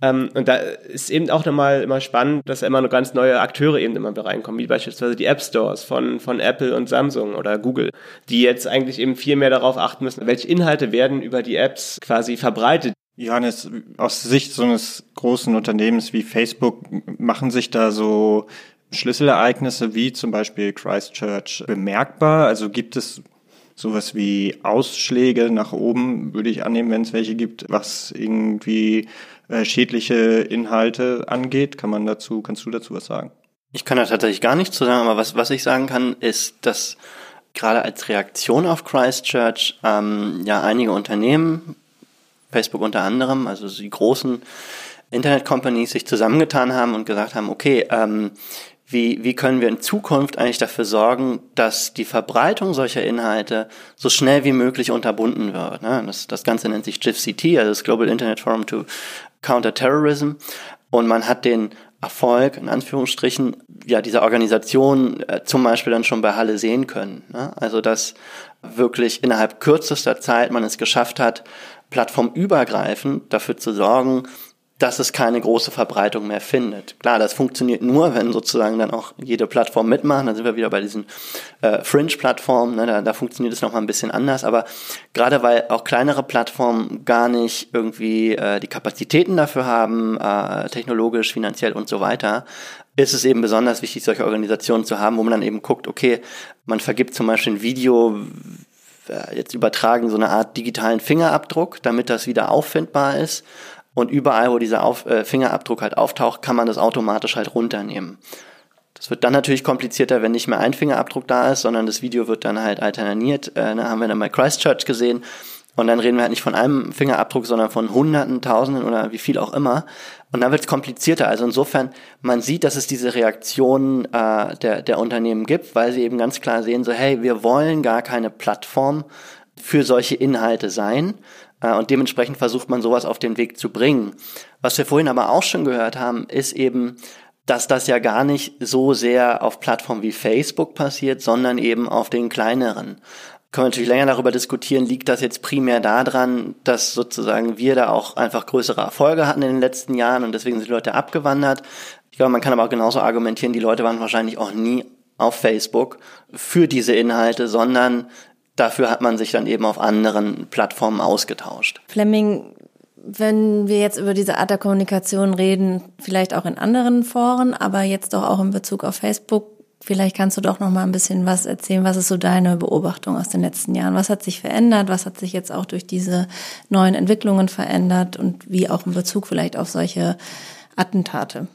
Ähm, und da ist eben auch nochmal immer spannend, dass immer noch ganz neue Akteure eben immer reinkommen, wie beispielsweise die App Stores von, von Apple und Samsung oder Google, die jetzt eigentlich eben viel mehr darauf achten müssen, welche Inhalte werden über die Apps quasi verbreitet. Johannes, aus Sicht so eines großen Unternehmens wie Facebook machen sich da so Schlüsselereignisse wie zum Beispiel Christchurch bemerkbar? Also gibt es sowas wie Ausschläge nach oben, würde ich annehmen, wenn es welche gibt, was irgendwie äh, schädliche Inhalte angeht? Kann man dazu, kannst du dazu was sagen? Ich kann da tatsächlich gar nichts zu sagen, aber was, was ich sagen kann, ist, dass gerade als Reaktion auf Christchurch ähm, ja einige Unternehmen, Facebook unter anderem, also die großen Internet-Companies sich zusammengetan haben und gesagt haben, okay, ähm, wie, wie können wir in Zukunft eigentlich dafür sorgen, dass die Verbreitung solcher Inhalte so schnell wie möglich unterbunden wird. Ne? Das, das Ganze nennt sich GIFCT, also das Global Internet Forum to Counter Terrorism. Und man hat den Erfolg, in Anführungsstrichen, ja, dieser Organisation äh, zum Beispiel dann schon bei Halle sehen können. Ne? Also, dass wirklich innerhalb kürzester Zeit man es geschafft hat, plattformübergreifend dafür zu sorgen, dass es keine große Verbreitung mehr findet. Klar, das funktioniert nur, wenn sozusagen dann auch jede Plattform mitmacht. Dann sind wir wieder bei diesen äh, Fringe-Plattformen. Ne? Da, da funktioniert es nochmal ein bisschen anders. Aber gerade weil auch kleinere Plattformen gar nicht irgendwie äh, die Kapazitäten dafür haben, äh, technologisch, finanziell und so weiter, ist es eben besonders wichtig, solche Organisationen zu haben, wo man dann eben guckt, okay, man vergibt zum Beispiel ein Video, äh, jetzt übertragen so eine Art digitalen Fingerabdruck, damit das wieder auffindbar ist und überall, wo dieser Auf, äh, Fingerabdruck halt auftaucht, kann man das automatisch halt runternehmen. Das wird dann natürlich komplizierter, wenn nicht mehr ein Fingerabdruck da ist, sondern das Video wird dann halt alterniert. Äh, da haben wir dann bei Christchurch gesehen. Und dann reden wir halt nicht von einem Fingerabdruck, sondern von Hunderten, Tausenden oder wie viel auch immer. Und dann wird es komplizierter. Also insofern, man sieht, dass es diese Reaktionen äh, der, der Unternehmen gibt, weil sie eben ganz klar sehen, so hey, wir wollen gar keine Plattform für solche Inhalte sein, und dementsprechend versucht man sowas auf den Weg zu bringen. Was wir vorhin aber auch schon gehört haben, ist eben, dass das ja gar nicht so sehr auf Plattformen wie Facebook passiert, sondern eben auf den kleineren. Können wir natürlich länger darüber diskutieren, liegt das jetzt primär daran, dass sozusagen wir da auch einfach größere Erfolge hatten in den letzten Jahren und deswegen sind die Leute abgewandert. Ich glaube, man kann aber auch genauso argumentieren, die Leute waren wahrscheinlich auch nie auf Facebook für diese Inhalte, sondern Dafür hat man sich dann eben auf anderen Plattformen ausgetauscht. Fleming, wenn wir jetzt über diese Art der Kommunikation reden, vielleicht auch in anderen Foren, aber jetzt doch auch in Bezug auf Facebook, vielleicht kannst du doch noch mal ein bisschen was erzählen. Was ist so deine Beobachtung aus den letzten Jahren? Was hat sich verändert? Was hat sich jetzt auch durch diese neuen Entwicklungen verändert und wie auch in Bezug vielleicht auf solche Attentate?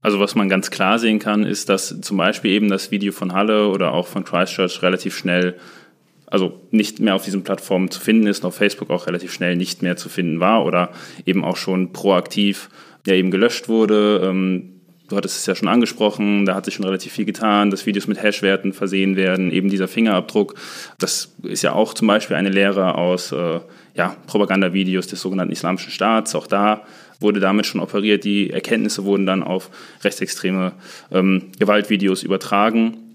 Also was man ganz klar sehen kann, ist, dass zum Beispiel eben das Video von Halle oder auch von Christchurch relativ schnell also nicht mehr auf diesen Plattformen zu finden ist, auf Facebook auch relativ schnell nicht mehr zu finden war oder eben auch schon proaktiv ja eben gelöscht wurde. Ähm, du hattest es ja schon angesprochen, da hat sich schon relativ viel getan, dass Videos mit Hashwerten versehen werden, eben dieser Fingerabdruck. Das ist ja auch zum Beispiel eine Lehre aus äh, ja, Propagandavideos des sogenannten Islamischen Staats. Auch da wurde damit schon operiert. Die Erkenntnisse wurden dann auf rechtsextreme ähm, Gewaltvideos übertragen.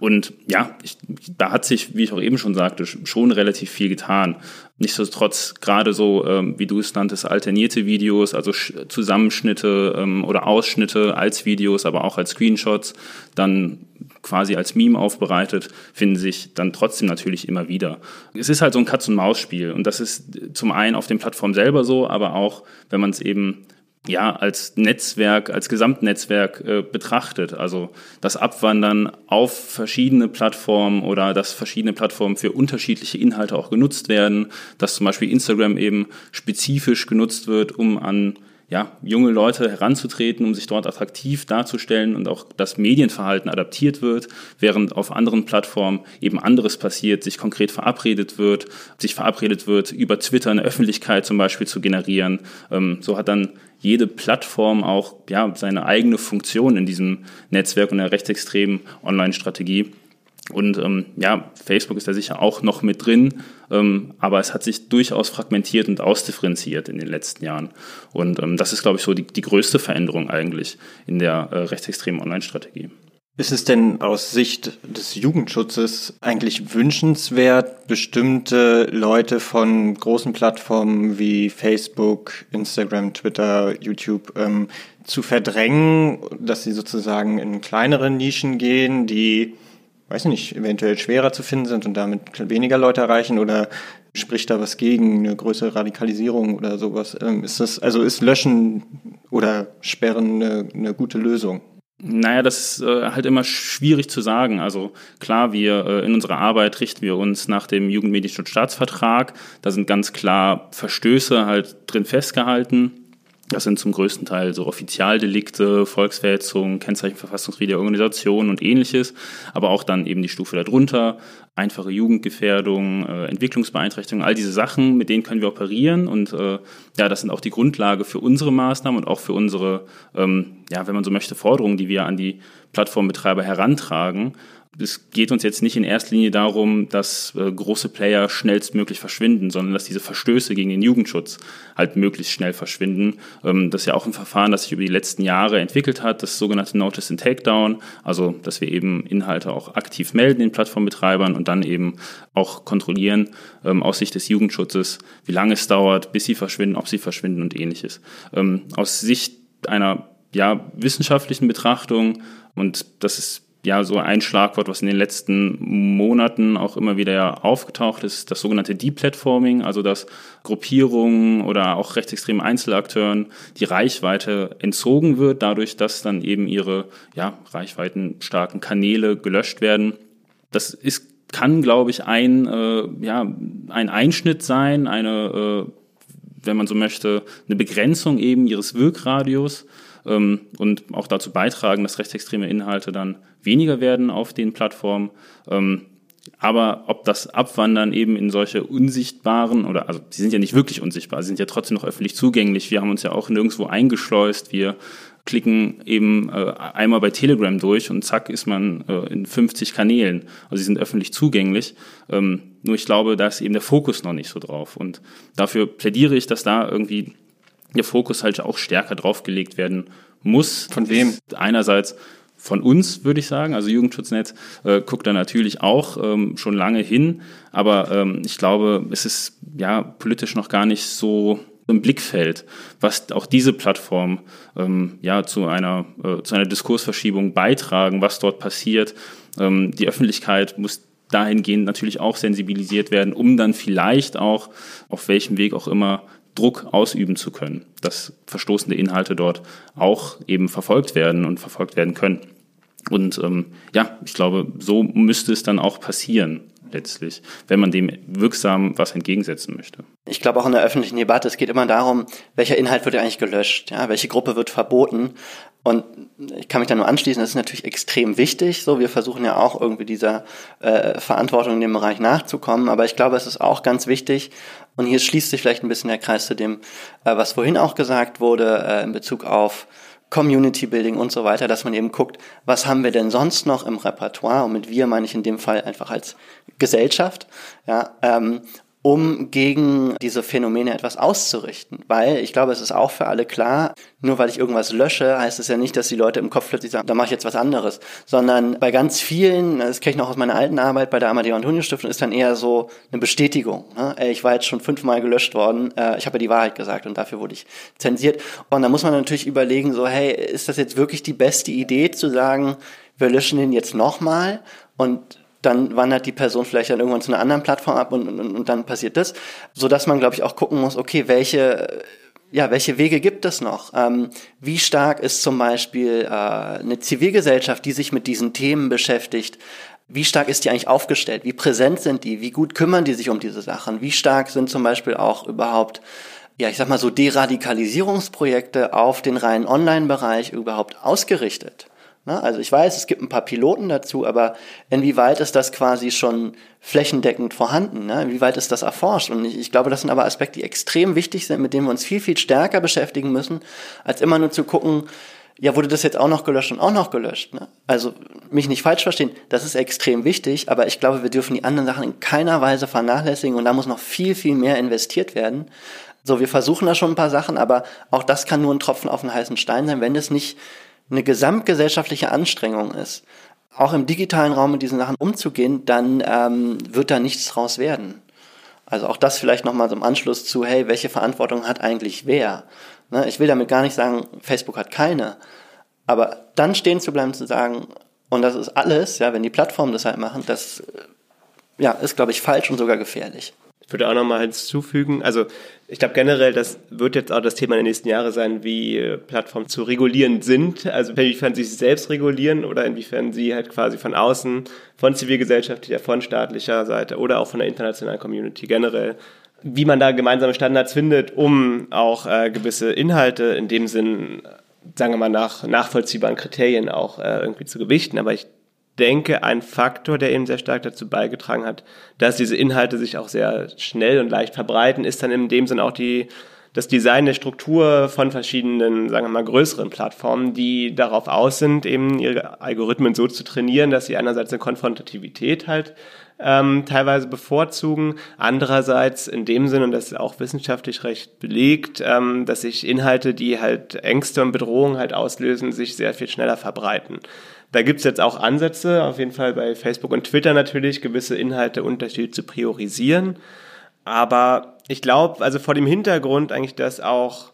Und ja, ich, da hat sich, wie ich auch eben schon sagte, schon relativ viel getan. Nichtsdestotrotz gerade so, ähm, wie du es nanntest, alternierte Videos, also Zusammenschnitte ähm, oder Ausschnitte als Videos, aber auch als Screenshots, dann quasi als Meme aufbereitet, finden sich dann trotzdem natürlich immer wieder. Es ist halt so ein Katz-und-Maus-Spiel und das ist zum einen auf den Plattformen selber so, aber auch, wenn man es eben ja, als Netzwerk, als Gesamtnetzwerk äh, betrachtet. Also das Abwandern auf verschiedene Plattformen oder dass verschiedene Plattformen für unterschiedliche Inhalte auch genutzt werden, dass zum Beispiel Instagram eben spezifisch genutzt wird, um an ja, junge Leute heranzutreten, um sich dort attraktiv darzustellen und auch das Medienverhalten adaptiert wird, während auf anderen Plattformen eben anderes passiert, sich konkret verabredet wird, sich verabredet wird, über Twitter eine Öffentlichkeit zum Beispiel zu generieren. Ähm, so hat dann jede Plattform auch ja, seine eigene Funktion in diesem Netzwerk und der rechtsextremen Online-Strategie. Und ähm, ja, Facebook ist da sicher auch noch mit drin, ähm, aber es hat sich durchaus fragmentiert und ausdifferenziert in den letzten Jahren. Und ähm, das ist, glaube ich, so die, die größte Veränderung eigentlich in der äh, rechtsextremen Online-Strategie. Ist es denn aus Sicht des Jugendschutzes eigentlich wünschenswert, bestimmte Leute von großen Plattformen wie Facebook, Instagram, Twitter, YouTube ähm, zu verdrängen, dass sie sozusagen in kleinere Nischen gehen, die weiß ich nicht, eventuell schwerer zu finden sind und damit weniger Leute erreichen oder spricht da was gegen eine größere Radikalisierung oder sowas? Ähm, ist das, also ist Löschen oder Sperren eine, eine gute Lösung? Naja, das ist äh, halt immer schwierig zu sagen. Also klar, wir äh, in unserer Arbeit richten wir uns nach dem Jugendmedienschutzstaatsvertrag. Da sind ganz klar Verstöße halt drin festgehalten. Das sind zum größten Teil so Offizialdelikte, Volksverhetzung, Kennzeichen verfassungswidriger Organisation und ähnliches, aber auch dann eben die Stufe darunter, einfache Jugendgefährdung, äh, Entwicklungsbeeinträchtigung, all diese Sachen, mit denen können wir operieren und äh, ja, das sind auch die Grundlage für unsere Maßnahmen und auch für unsere, ähm, ja, wenn man so möchte, Forderungen, die wir an die Plattformbetreiber herantragen es geht uns jetzt nicht in erster Linie darum, dass äh, große Player schnellstmöglich verschwinden, sondern dass diese Verstöße gegen den Jugendschutz halt möglichst schnell verschwinden. Ähm, das ist ja auch ein Verfahren, das sich über die letzten Jahre entwickelt hat, das sogenannte Notice and Takedown, also dass wir eben Inhalte auch aktiv melden den Plattformbetreibern und dann eben auch kontrollieren ähm, aus Sicht des Jugendschutzes, wie lange es dauert, bis sie verschwinden, ob sie verschwinden und ähnliches. Ähm, aus Sicht einer ja, wissenschaftlichen Betrachtung und das ist ja so ein Schlagwort, was in den letzten Monaten auch immer wieder aufgetaucht ist, das sogenannte Deplatforming, also dass Gruppierungen oder auch rechtsextremen Einzelakteuren die Reichweite entzogen wird, dadurch, dass dann eben ihre ja, reichweitenstarken Kanäle gelöscht werden. Das ist, kann, glaube ich, ein, äh, ja, ein Einschnitt sein, eine, äh, wenn man so möchte, eine Begrenzung eben ihres Wirkradius und auch dazu beitragen, dass rechtsextreme Inhalte dann weniger werden auf den Plattformen. Ähm, aber ob das Abwandern eben in solche unsichtbaren oder also sie sind ja nicht wirklich unsichtbar, sie sind ja trotzdem noch öffentlich zugänglich. Wir haben uns ja auch nirgendwo eingeschleust. Wir klicken eben äh, einmal bei Telegram durch und zack ist man äh, in 50 Kanälen. Also sie sind öffentlich zugänglich. Ähm, nur ich glaube, da ist eben der Fokus noch nicht so drauf. Und dafür plädiere ich, dass da irgendwie der Fokus halt auch stärker draufgelegt werden muss. Von wem? Einerseits von uns, würde ich sagen. Also Jugendschutznetz äh, guckt da natürlich auch ähm, schon lange hin, aber ähm, ich glaube, es ist ja politisch noch gar nicht so im Blickfeld, was auch diese Plattform ähm, ja zu einer äh, zu einer Diskursverschiebung beitragen, was dort passiert. Ähm, die Öffentlichkeit muss dahingehend natürlich auch sensibilisiert werden, um dann vielleicht auch auf welchem Weg auch immer Druck ausüben zu können, dass verstoßende Inhalte dort auch eben verfolgt werden und verfolgt werden können. Und ähm, ja, ich glaube, so müsste es dann auch passieren letztlich, wenn man dem wirksam was entgegensetzen möchte. Ich glaube auch in der öffentlichen Debatte, es geht immer darum, welcher Inhalt wird eigentlich gelöscht, ja, welche Gruppe wird verboten. Und ich kann mich da nur anschließen, das ist natürlich extrem wichtig. So, wir versuchen ja auch irgendwie dieser äh, Verantwortung in dem Bereich nachzukommen. Aber ich glaube, es ist auch ganz wichtig, und hier schließt sich vielleicht ein bisschen der Kreis zu dem, äh, was vorhin auch gesagt wurde, äh, in Bezug auf Community Building und so weiter, dass man eben guckt, was haben wir denn sonst noch im Repertoire? Und mit wir meine ich in dem Fall einfach als Gesellschaft, ja, ähm, um gegen diese Phänomene etwas auszurichten. Weil ich glaube, es ist auch für alle klar, nur weil ich irgendwas lösche, heißt es ja nicht, dass die Leute im Kopf plötzlich sagen, da mache ich jetzt was anderes. Sondern bei ganz vielen, das kenne ich noch aus meiner alten Arbeit bei der Amadeo Antonio Stiftung, ist dann eher so eine Bestätigung. Ne? Ich war jetzt schon fünfmal gelöscht worden, äh, ich habe ja die Wahrheit gesagt und dafür wurde ich zensiert. Und da muss man natürlich überlegen, so, hey, ist das jetzt wirklich die beste Idee zu sagen, wir löschen den jetzt nochmal und dann wandert die Person vielleicht dann irgendwann zu einer anderen Plattform ab und, und, und dann passiert das, so dass man, glaube ich, auch gucken muss, okay, welche ja, welche Wege gibt es noch? Ähm, wie stark ist zum Beispiel äh, eine Zivilgesellschaft, die sich mit diesen Themen beschäftigt? Wie stark ist die eigentlich aufgestellt? Wie präsent sind die? Wie gut kümmern die sich um diese Sachen? Wie stark sind zum Beispiel auch überhaupt ja, ich sag mal so Deradikalisierungsprojekte auf den reinen Online-Bereich überhaupt ausgerichtet? Ne? Also ich weiß, es gibt ein paar Piloten dazu, aber inwieweit ist das quasi schon flächendeckend vorhanden? Ne? Inwieweit ist das erforscht? Und ich, ich glaube, das sind aber Aspekte, die extrem wichtig sind, mit denen wir uns viel, viel stärker beschäftigen müssen, als immer nur zu gucken, ja, wurde das jetzt auch noch gelöscht und auch noch gelöscht. Ne? Also mich nicht falsch verstehen, das ist extrem wichtig, aber ich glaube, wir dürfen die anderen Sachen in keiner Weise vernachlässigen und da muss noch viel, viel mehr investiert werden. So, wir versuchen da schon ein paar Sachen, aber auch das kann nur ein Tropfen auf den heißen Stein sein, wenn es nicht eine gesamtgesellschaftliche Anstrengung ist, auch im digitalen Raum mit diesen Sachen umzugehen, dann ähm, wird da nichts draus werden. Also auch das vielleicht nochmal so im Anschluss zu, hey, welche Verantwortung hat eigentlich wer? Ne, ich will damit gar nicht sagen, Facebook hat keine. Aber dann stehen zu bleiben, zu sagen, und das ist alles, ja, wenn die Plattformen das halt machen, das ja, ist, glaube ich, falsch und sogar gefährlich. Ich würde auch nochmal hinzufügen, also ich glaube generell, das wird jetzt auch das Thema der nächsten Jahre sein, wie äh, Plattformen zu regulieren sind. Also inwiefern sie sich selbst regulieren oder inwiefern sie halt quasi von außen, von zivilgesellschaftlicher, von staatlicher Seite oder auch von der internationalen Community generell, wie man da gemeinsame Standards findet, um auch äh, gewisse Inhalte in dem Sinn, sagen wir mal, nach nachvollziehbaren Kriterien auch äh, irgendwie zu gewichten. Aber ich denke, ein Faktor, der eben sehr stark dazu beigetragen hat, dass diese Inhalte sich auch sehr schnell und leicht verbreiten, ist dann in dem Sinn auch die, das Design der Struktur von verschiedenen, sagen wir mal, größeren Plattformen, die darauf aus sind, eben ihre Algorithmen so zu trainieren, dass sie einerseits eine Konfrontativität halt ähm, teilweise bevorzugen, andererseits in dem Sinne, und das ist auch wissenschaftlich recht belegt, ähm, dass sich Inhalte, die halt Ängste und Bedrohungen halt auslösen, sich sehr viel schneller verbreiten. Da gibt es jetzt auch Ansätze, auf jeden Fall bei Facebook und Twitter natürlich, gewisse Inhalte unterschiedlich zu priorisieren. Aber ich glaube, also vor dem Hintergrund eigentlich, dass auch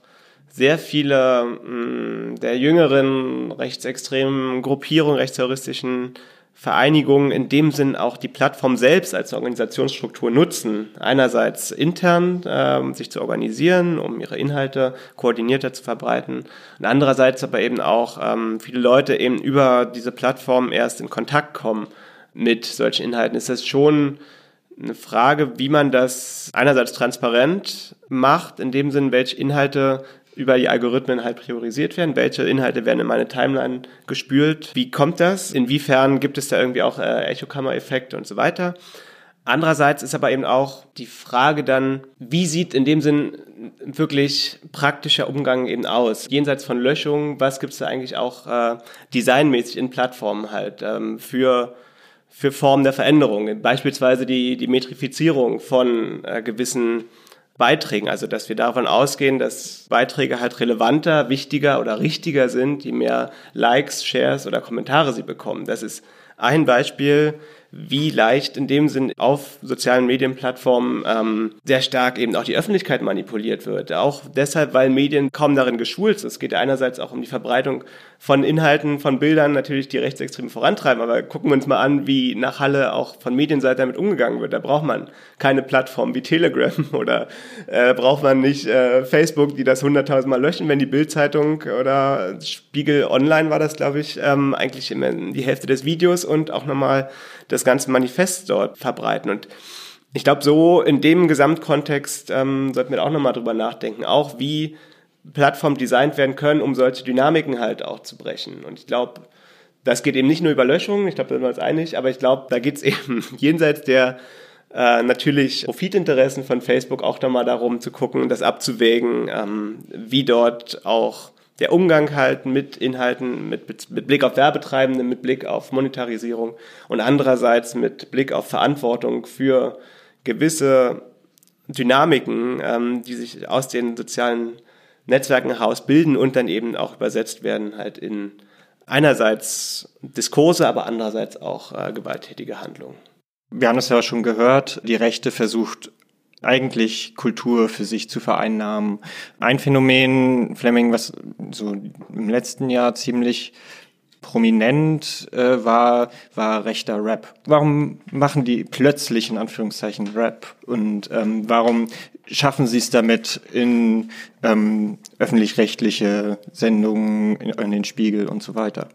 sehr viele mh, hm, der jüngeren rechtsextremen Gruppierungen, rechtsterroristischen Vereinigungen in dem Sinn auch die Plattform selbst als Organisationsstruktur nutzen. Einerseits intern ähm, sich zu organisieren, um ihre Inhalte koordinierter zu verbreiten. Und andererseits aber eben auch ähm, viele Leute eben über diese Plattform erst in Kontakt kommen mit solchen Inhalten. Ist das schon eine Frage, wie man das einerseits transparent macht, in dem Sinn, welche Inhalte über die Algorithmen halt priorisiert werden. Welche Inhalte werden in meine Timeline gespült? Wie kommt das? Inwiefern gibt es da irgendwie auch äh, Echokammer-Effekte und so weiter? Andererseits ist aber eben auch die Frage dann, wie sieht in dem Sinn wirklich praktischer Umgang eben aus? Jenseits von Löschungen, was gibt es da eigentlich auch äh, designmäßig in Plattformen halt ähm, für für Formen der Veränderung, beispielsweise die, die Metrifizierung von äh, gewissen Beiträgen. Also, dass wir davon ausgehen, dass Beiträge halt relevanter, wichtiger oder richtiger sind, je mehr Likes, Shares oder Kommentare sie bekommen. Das ist ein Beispiel, wie leicht in dem Sinn auf sozialen Medienplattformen ähm, sehr stark eben auch die Öffentlichkeit manipuliert wird. Auch deshalb, weil Medien kaum darin geschult sind. Es geht einerseits auch um die Verbreitung von Inhalten, von Bildern, natürlich die Rechtsextreme vorantreiben. Aber gucken wir uns mal an, wie nach Halle auch von Medienseite damit umgegangen wird. Da braucht man keine Plattform wie Telegram oder äh, braucht man nicht äh, Facebook, die das hunderttausendmal löschen, wenn die Bildzeitung oder Spiegel Online war das, glaube ich, ähm, eigentlich immer die Hälfte des Videos und auch nochmal das ganze Manifest dort verbreiten. Und ich glaube, so in dem Gesamtkontext ähm, sollten wir auch nochmal drüber nachdenken, auch wie Plattformen designt werden können, um solche Dynamiken halt auch zu brechen. Und ich glaube, das geht eben nicht nur über Löschungen, ich glaube, da sind wir uns einig, aber ich glaube, da geht es eben jenseits der äh, natürlich Profitinteressen von Facebook auch nochmal darum zu gucken, das abzuwägen, ähm, wie dort auch der Umgang halt mit Inhalten, mit, mit Blick auf Werbetreibende, mit Blick auf Monetarisierung und andererseits mit Blick auf Verantwortung für gewisse Dynamiken, ähm, die sich aus den sozialen Netzwerken heraus bilden und dann eben auch übersetzt werden halt in einerseits Diskurse, aber andererseits auch äh, gewalttätige Handlungen. Wir haben es ja schon gehört, die Rechte versucht eigentlich Kultur für sich zu vereinnahmen. Ein Phänomen, Fleming, was so im letzten Jahr ziemlich prominent äh, war, war rechter Rap. Warum machen die plötzlich in Anführungszeichen Rap und ähm, warum schaffen sie es damit in ähm, öffentlich-rechtliche Sendungen, in, in den Spiegel und so weiter?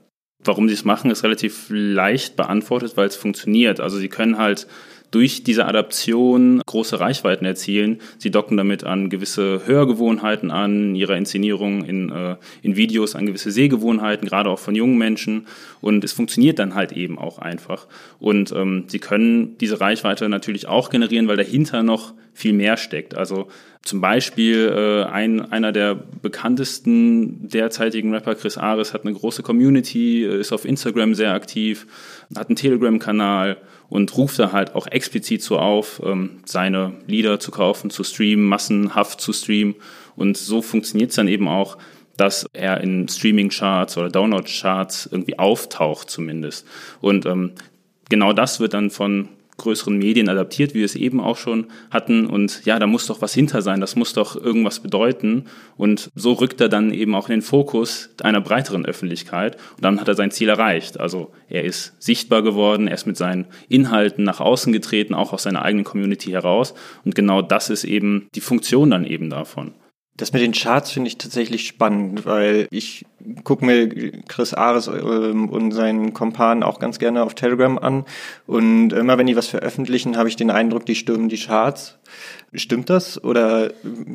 Warum sie es machen, ist relativ leicht beantwortet, weil es funktioniert. Also sie können halt durch diese Adaption große Reichweiten erzielen. Sie docken damit an gewisse Hörgewohnheiten an, ihrer Inszenierung in, äh, in Videos an gewisse Sehgewohnheiten, gerade auch von jungen Menschen. Und es funktioniert dann halt eben auch einfach. Und ähm, sie können diese Reichweite natürlich auch generieren, weil dahinter noch viel mehr steckt. Also zum Beispiel äh, ein, einer der bekanntesten derzeitigen Rapper, Chris Ares, hat eine große Community, äh, ist auf Instagram sehr aktiv, hat einen Telegram-Kanal und ruft da halt auch explizit so auf, ähm, seine Lieder zu kaufen, zu streamen, massenhaft zu streamen. Und so funktioniert es dann eben auch, dass er in Streaming-Charts oder Download-Charts irgendwie auftaucht zumindest. Und ähm, genau das wird dann von größeren Medien adaptiert, wie wir es eben auch schon hatten. Und ja, da muss doch was hinter sein, das muss doch irgendwas bedeuten. Und so rückt er dann eben auch in den Fokus einer breiteren Öffentlichkeit. Und dann hat er sein Ziel erreicht. Also er ist sichtbar geworden, er ist mit seinen Inhalten nach außen getreten, auch aus seiner eigenen Community heraus. Und genau das ist eben die Funktion dann eben davon. Das mit den Charts finde ich tatsächlich spannend, weil ich gucke mir Chris Ares ähm, und seinen Kompan auch ganz gerne auf Telegram an. Und immer wenn die was veröffentlichen, habe ich den Eindruck, die stürmen die Charts. Stimmt das? Oder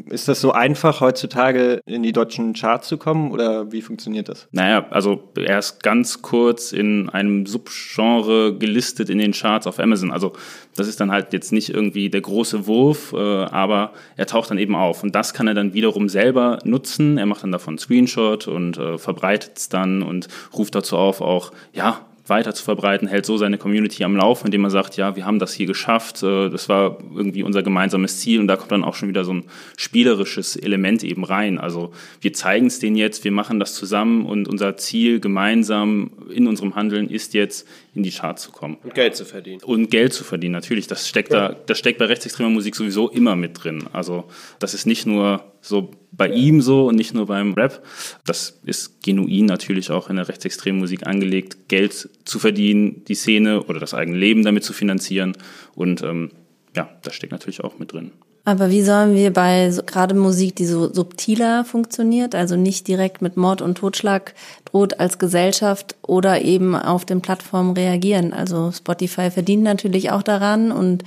ist das so einfach, heutzutage in die deutschen Charts zu kommen? Oder wie funktioniert das? Naja, also er ist ganz kurz in einem Subgenre gelistet in den Charts auf Amazon. Also das ist dann halt jetzt nicht irgendwie der große Wurf, äh, aber er taucht dann eben auf. Und das kann er dann wiederum selber nutzen. Er macht dann davon einen Screenshot und äh, verbreitet es dann und ruft dazu auf, auch, ja, weiter zu verbreiten, hält so seine Community am Laufen, indem er sagt, ja, wir haben das hier geschafft, äh, das war irgendwie unser gemeinsames Ziel und da kommt dann auch schon wieder so ein spielerisches Element eben rein. Also wir zeigen es denen jetzt, wir machen das zusammen und unser Ziel gemeinsam in unserem Handeln ist jetzt in die Charts zu kommen. Und Geld zu verdienen. Und Geld zu verdienen, natürlich. Das steckt ja. da, das steckt bei rechtsextremer Musik sowieso immer mit drin. Also das ist nicht nur so bei ihm so und nicht nur beim Rap. Das ist genuin natürlich auch in der rechtsextremen Musik angelegt, Geld zu verdienen, die Szene oder das eigene Leben damit zu finanzieren. Und ähm, ja, das steckt natürlich auch mit drin. Aber wie sollen wir bei so, gerade Musik, die so subtiler funktioniert, also nicht direkt mit Mord und Totschlag droht als Gesellschaft oder eben auf den Plattformen reagieren? Also Spotify verdient natürlich auch daran und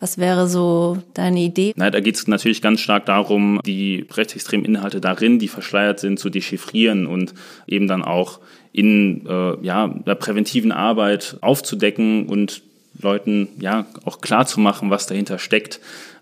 was wäre so deine Idee? Na, da geht es natürlich ganz stark darum, die rechtsextremen Inhalte darin, die verschleiert sind, zu dechiffrieren und eben dann auch in äh, ja, der präventiven Arbeit aufzudecken und Leuten ja auch klar zu machen, was dahinter steckt.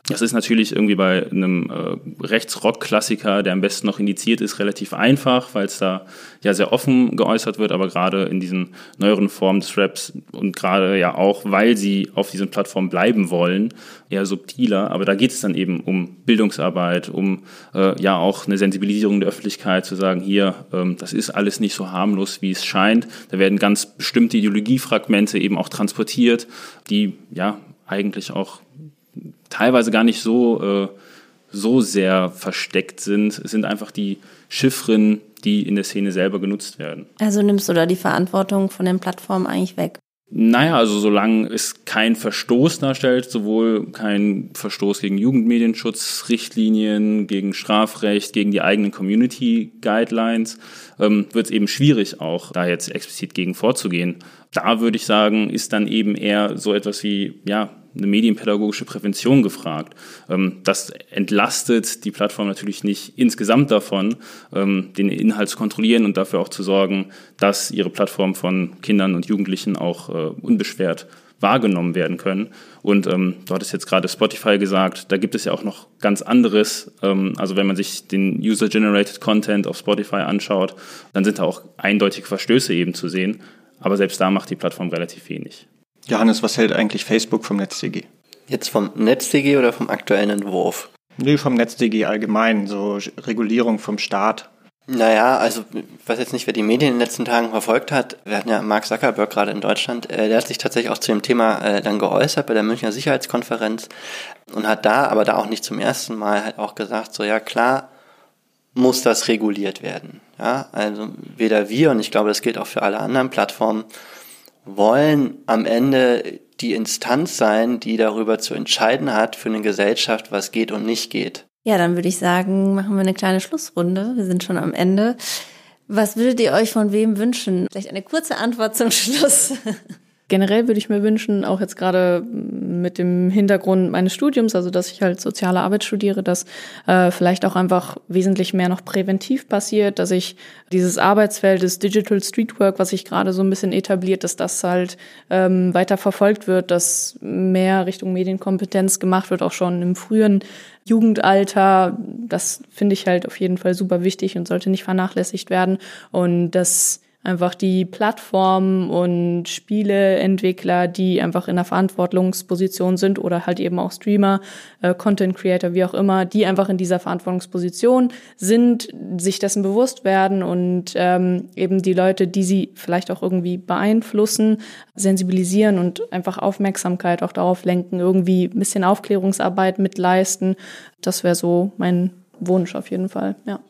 Das ist natürlich irgendwie bei einem äh, Rechtsrock-Klassiker, der am besten noch indiziert ist, relativ einfach, weil es da ja sehr offen geäußert wird, aber gerade in diesen neueren Formen des Raps und gerade ja auch, weil sie auf diesen Plattformen bleiben wollen, eher subtiler. Aber da geht es dann eben um Bildungsarbeit, um äh, ja auch eine Sensibilisierung der Öffentlichkeit, zu sagen, hier, ähm, das ist alles nicht so harmlos, wie es scheint. Da werden ganz bestimmte Ideologiefragmente eben auch transportiert, die ja eigentlich auch teilweise gar nicht so, äh, so sehr versteckt sind. Es sind einfach die Chiffren, die in der Szene selber genutzt werden. Also nimmst du da die Verantwortung von den Plattformen eigentlich weg? Naja, also solange es kein Verstoß darstellt, sowohl kein Verstoß gegen Jugendmedienschutzrichtlinien, gegen Strafrecht, gegen die eigenen Community Guidelines, ähm, wird es eben schwierig auch, da jetzt explizit gegen vorzugehen. Da würde ich sagen, ist dann eben eher so etwas wie, ja, eine medienpädagogische Prävention gefragt. Ähm, das entlastet die Plattform natürlich nicht insgesamt davon, ähm, den Inhalt zu kontrollieren und dafür auch zu sorgen, dass ihre Plattform von Kindern und Jugendlichen auch äh, unbeschwert wahrgenommen werden können. Und ähm, du hattest jetzt gerade Spotify gesagt, da gibt es ja auch noch ganz anderes. Ähm, also wenn man sich den User-Generated Content auf Spotify anschaut, dann sind da auch eindeutige Verstöße eben zu sehen. Aber selbst da macht die Plattform relativ wenig. Johannes, was hält eigentlich Facebook vom NetzDG? Jetzt vom NetzDG oder vom aktuellen Entwurf? Nee, vom NetzDG allgemein, so Regulierung vom Staat. Naja, also ich weiß jetzt nicht, wer die Medien in den letzten Tagen verfolgt hat. Wir hatten ja Mark Zuckerberg gerade in Deutschland. Äh, der hat sich tatsächlich auch zu dem Thema äh, dann geäußert bei der Münchner Sicherheitskonferenz und hat da, aber da auch nicht zum ersten Mal, halt auch gesagt, so ja klar, muss das reguliert werden. Ja, also weder wir und ich glaube, das gilt auch für alle anderen Plattformen wollen am Ende die Instanz sein, die darüber zu entscheiden hat für eine Gesellschaft, was geht und nicht geht. Ja, dann würde ich sagen, machen wir eine kleine Schlussrunde. Wir sind schon am Ende. Was würdet ihr euch von wem wünschen? Vielleicht eine kurze Antwort zum Schluss. Generell würde ich mir wünschen, auch jetzt gerade mit dem Hintergrund meines Studiums, also dass ich halt soziale Arbeit studiere, dass äh, vielleicht auch einfach wesentlich mehr noch präventiv passiert, dass ich dieses Arbeitsfeld des Digital Streetwork, was sich gerade so ein bisschen etabliert, dass das halt ähm, weiter verfolgt wird, dass mehr Richtung Medienkompetenz gemacht wird, auch schon im frühen Jugendalter. Das finde ich halt auf jeden Fall super wichtig und sollte nicht vernachlässigt werden. Und das einfach die Plattformen und Spieleentwickler, die einfach in einer Verantwortungsposition sind oder halt eben auch Streamer, äh, Content Creator, wie auch immer, die einfach in dieser Verantwortungsposition sind, sich dessen bewusst werden und ähm, eben die Leute, die sie vielleicht auch irgendwie beeinflussen, sensibilisieren und einfach Aufmerksamkeit auch darauf lenken, irgendwie ein bisschen Aufklärungsarbeit mitleisten. Das wäre so mein Wunsch auf jeden Fall, ja.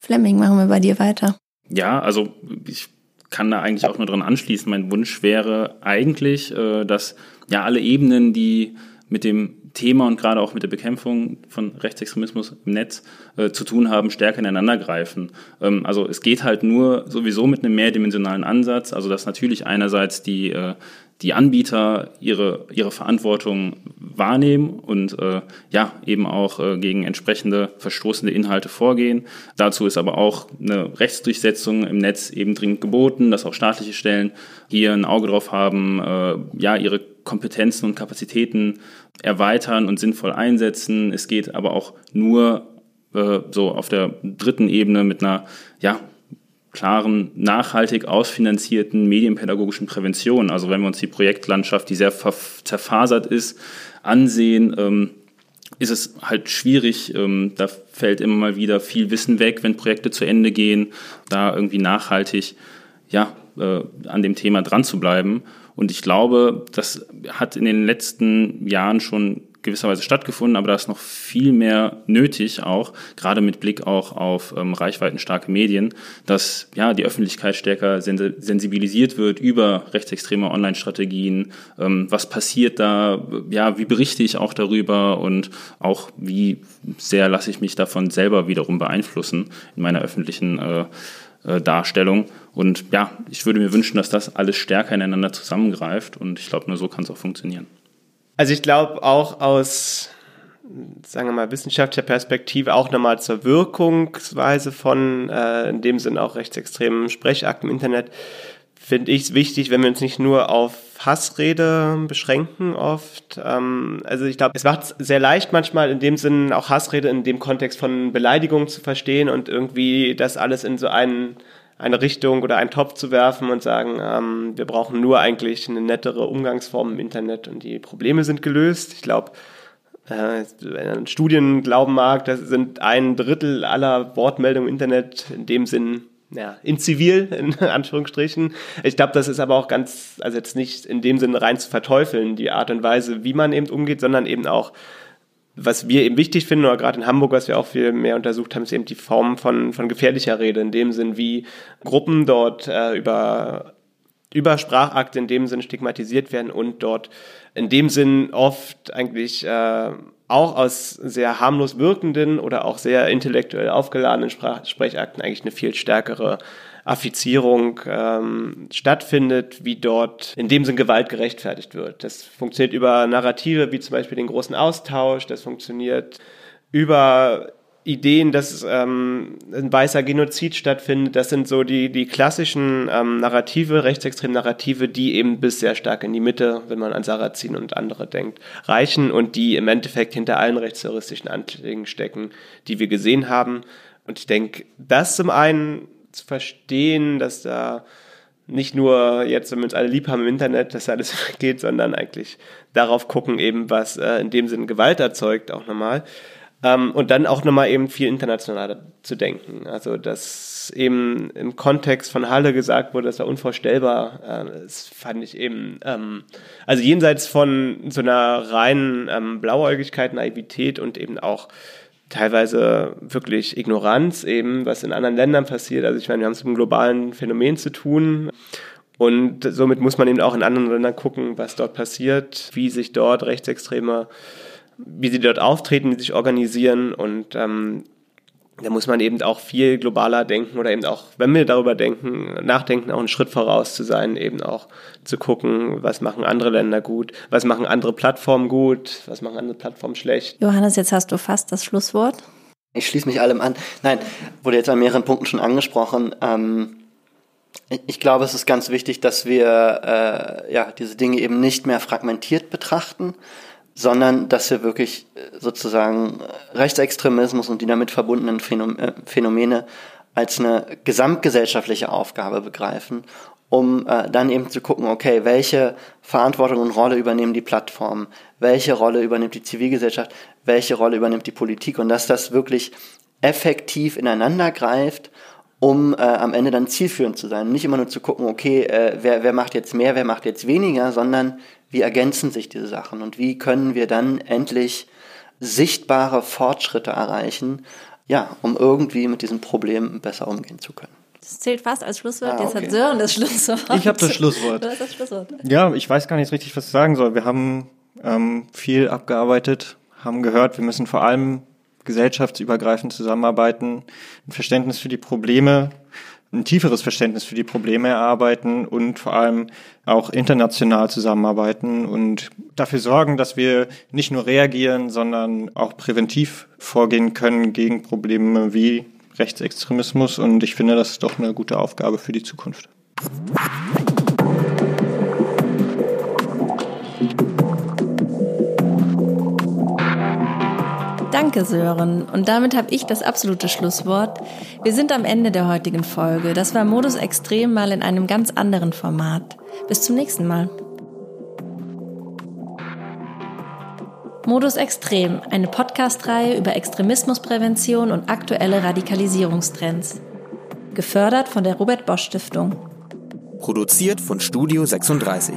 Fleming, machen wir bei dir weiter. Ja, also ich kann da eigentlich auch nur dran anschließen. Mein Wunsch wäre eigentlich, äh, dass ja alle Ebenen, die mit dem Thema und gerade auch mit der Bekämpfung von Rechtsextremismus im Netz äh, zu tun haben, stärker ineinander greifen. Ähm, also es geht halt nur sowieso mit einem mehrdimensionalen Ansatz, also dass natürlich einerseits die, äh, die Anbieter ihre, ihre Verantwortung wahrnehmen und äh, ja, eben auch äh, gegen entsprechende verstoßende Inhalte vorgehen. Dazu ist aber auch eine Rechtsdurchsetzung im Netz eben dringend geboten, dass auch staatliche Stellen hier ein Auge drauf haben, äh, ja, ihre Kompetenzen und Kapazitäten erweitern und sinnvoll einsetzen. Es geht aber auch nur äh, so auf der dritten Ebene mit einer ja, klaren, nachhaltig ausfinanzierten medienpädagogischen Prävention. Also wenn wir uns die Projektlandschaft, die sehr zerfasert ist, ansehen, ähm, ist es halt schwierig. Ähm, da fällt immer mal wieder viel Wissen weg, wenn Projekte zu Ende gehen, da irgendwie nachhaltig ja, äh, an dem Thema dran zu bleiben. Und ich glaube, das hat in den letzten Jahren schon gewisserweise stattgefunden, aber da ist noch viel mehr nötig, auch gerade mit Blick auch auf ähm, reichweitenstarke Medien, dass ja die Öffentlichkeit stärker sensibilisiert wird über rechtsextreme Online-Strategien. Ähm, was passiert da? Ja, wie berichte ich auch darüber und auch wie sehr lasse ich mich davon selber wiederum beeinflussen in meiner öffentlichen äh, äh, Darstellung. Und ja, ich würde mir wünschen, dass das alles stärker ineinander zusammengreift und ich glaube, nur so kann es auch funktionieren. Also ich glaube auch aus, sagen wir mal, wissenschaftlicher Perspektive auch nochmal zur Wirkungsweise von äh, in dem Sinn auch rechtsextremen Sprechakten im Internet, finde ich es wichtig, wenn wir uns nicht nur auf Hassrede beschränken oft. Ähm, also ich glaube, es macht es sehr leicht manchmal in dem Sinn auch Hassrede in dem Kontext von Beleidigung zu verstehen und irgendwie das alles in so einen eine Richtung oder einen Topf zu werfen und sagen, ähm, wir brauchen nur eigentlich eine nettere Umgangsform im Internet und die Probleme sind gelöst. Ich glaube, äh, wenn man Studien glauben mag, das sind ein Drittel aller Wortmeldungen im Internet in dem Sinn ja, in zivil, in Anführungsstrichen. Ich glaube, das ist aber auch ganz, also jetzt nicht in dem Sinne rein zu verteufeln, die Art und Weise, wie man eben umgeht, sondern eben auch was wir eben wichtig finden, oder gerade in Hamburg, was wir auch viel mehr untersucht haben, ist eben die Form von, von gefährlicher Rede, in dem Sinn, wie Gruppen dort äh, über, über Sprachakte in dem Sinn stigmatisiert werden und dort in dem Sinn oft eigentlich äh, auch aus sehr harmlos wirkenden oder auch sehr intellektuell aufgeladenen Sprach Sprechakten eigentlich eine viel stärkere Affizierung ähm, stattfindet, wie dort in dem Sinn Gewalt gerechtfertigt wird. Das funktioniert über Narrative wie zum Beispiel den großen Austausch, das funktioniert über Ideen, dass ähm, ein weißer Genozid stattfindet, das sind so die, die klassischen ähm, Narrative, rechtsextreme Narrative, die eben bis sehr stark in die Mitte, wenn man an Sarrazin und andere denkt, reichen und die im Endeffekt hinter allen rechtsterroristischen Anschlägen stecken, die wir gesehen haben. Und ich denke, das zum einen zu verstehen, dass da nicht nur jetzt, wenn wir uns alle lieb haben im Internet, dass alles geht, sondern eigentlich darauf gucken eben, was äh, in dem Sinne Gewalt erzeugt, auch nochmal. Ähm, und dann auch nochmal eben viel internationaler zu denken. Also, dass eben im Kontext von Halle gesagt wurde, das war unvorstellbar, äh, das fand ich eben, ähm, also jenseits von so einer reinen ähm, Blauäugigkeit, Naivität und eben auch teilweise wirklich Ignoranz eben, was in anderen Ländern passiert. Also ich meine, wir haben es mit einem globalen Phänomen zu tun. Und somit muss man eben auch in anderen Ländern gucken, was dort passiert, wie sich dort Rechtsextreme, wie sie dort auftreten, wie sie sich organisieren. Und ähm, da muss man eben auch viel globaler denken oder eben auch, wenn wir darüber denken, nachdenken, auch einen Schritt voraus zu sein, eben auch zu gucken, was machen andere Länder gut, was machen andere Plattformen gut, was machen andere Plattformen schlecht. Johannes, jetzt hast du fast das Schlusswort. Ich schließe mich allem an. Nein, wurde jetzt an mehreren Punkten schon angesprochen. Ähm, ich glaube, es ist ganz wichtig, dass wir äh, ja, diese Dinge eben nicht mehr fragmentiert betrachten, sondern dass wir wirklich äh, sozusagen Rechtsextremismus und die damit verbundenen äh, Phänomene als eine gesamtgesellschaftliche Aufgabe begreifen, um äh, dann eben zu gucken, okay, welche Verantwortung und Rolle übernehmen die Plattformen, welche Rolle übernimmt die Zivilgesellschaft, welche Rolle übernimmt die Politik und dass das wirklich effektiv ineinander greift, um äh, am Ende dann zielführend zu sein. Nicht immer nur zu gucken, okay, äh, wer, wer macht jetzt mehr, wer macht jetzt weniger, sondern wie ergänzen sich diese Sachen und wie können wir dann endlich sichtbare Fortschritte erreichen, ja, um irgendwie mit diesem Problem besser umgehen zu können. Das zählt fast als Schlusswort. Ah, okay. Jetzt hat Sören das Schlusswort. Ich habe das Schlusswort. Du hast das Schlusswort. Ja, ich weiß gar nicht richtig, was ich sagen soll. Wir haben ähm, viel abgearbeitet, haben gehört, wir müssen vor allem gesellschaftsübergreifend zusammenarbeiten, ein Verständnis für die Probleme ein tieferes Verständnis für die Probleme erarbeiten und vor allem auch international zusammenarbeiten und dafür sorgen, dass wir nicht nur reagieren, sondern auch präventiv vorgehen können gegen Probleme wie Rechtsextremismus. Und ich finde, das ist doch eine gute Aufgabe für die Zukunft. Danke, Sören. Und damit habe ich das absolute Schlusswort. Wir sind am Ende der heutigen Folge. Das war Modus Extrem mal in einem ganz anderen Format. Bis zum nächsten Mal. Modus Extrem, eine Podcast-Reihe über Extremismusprävention und aktuelle Radikalisierungstrends. Gefördert von der Robert Bosch Stiftung. Produziert von Studio 36.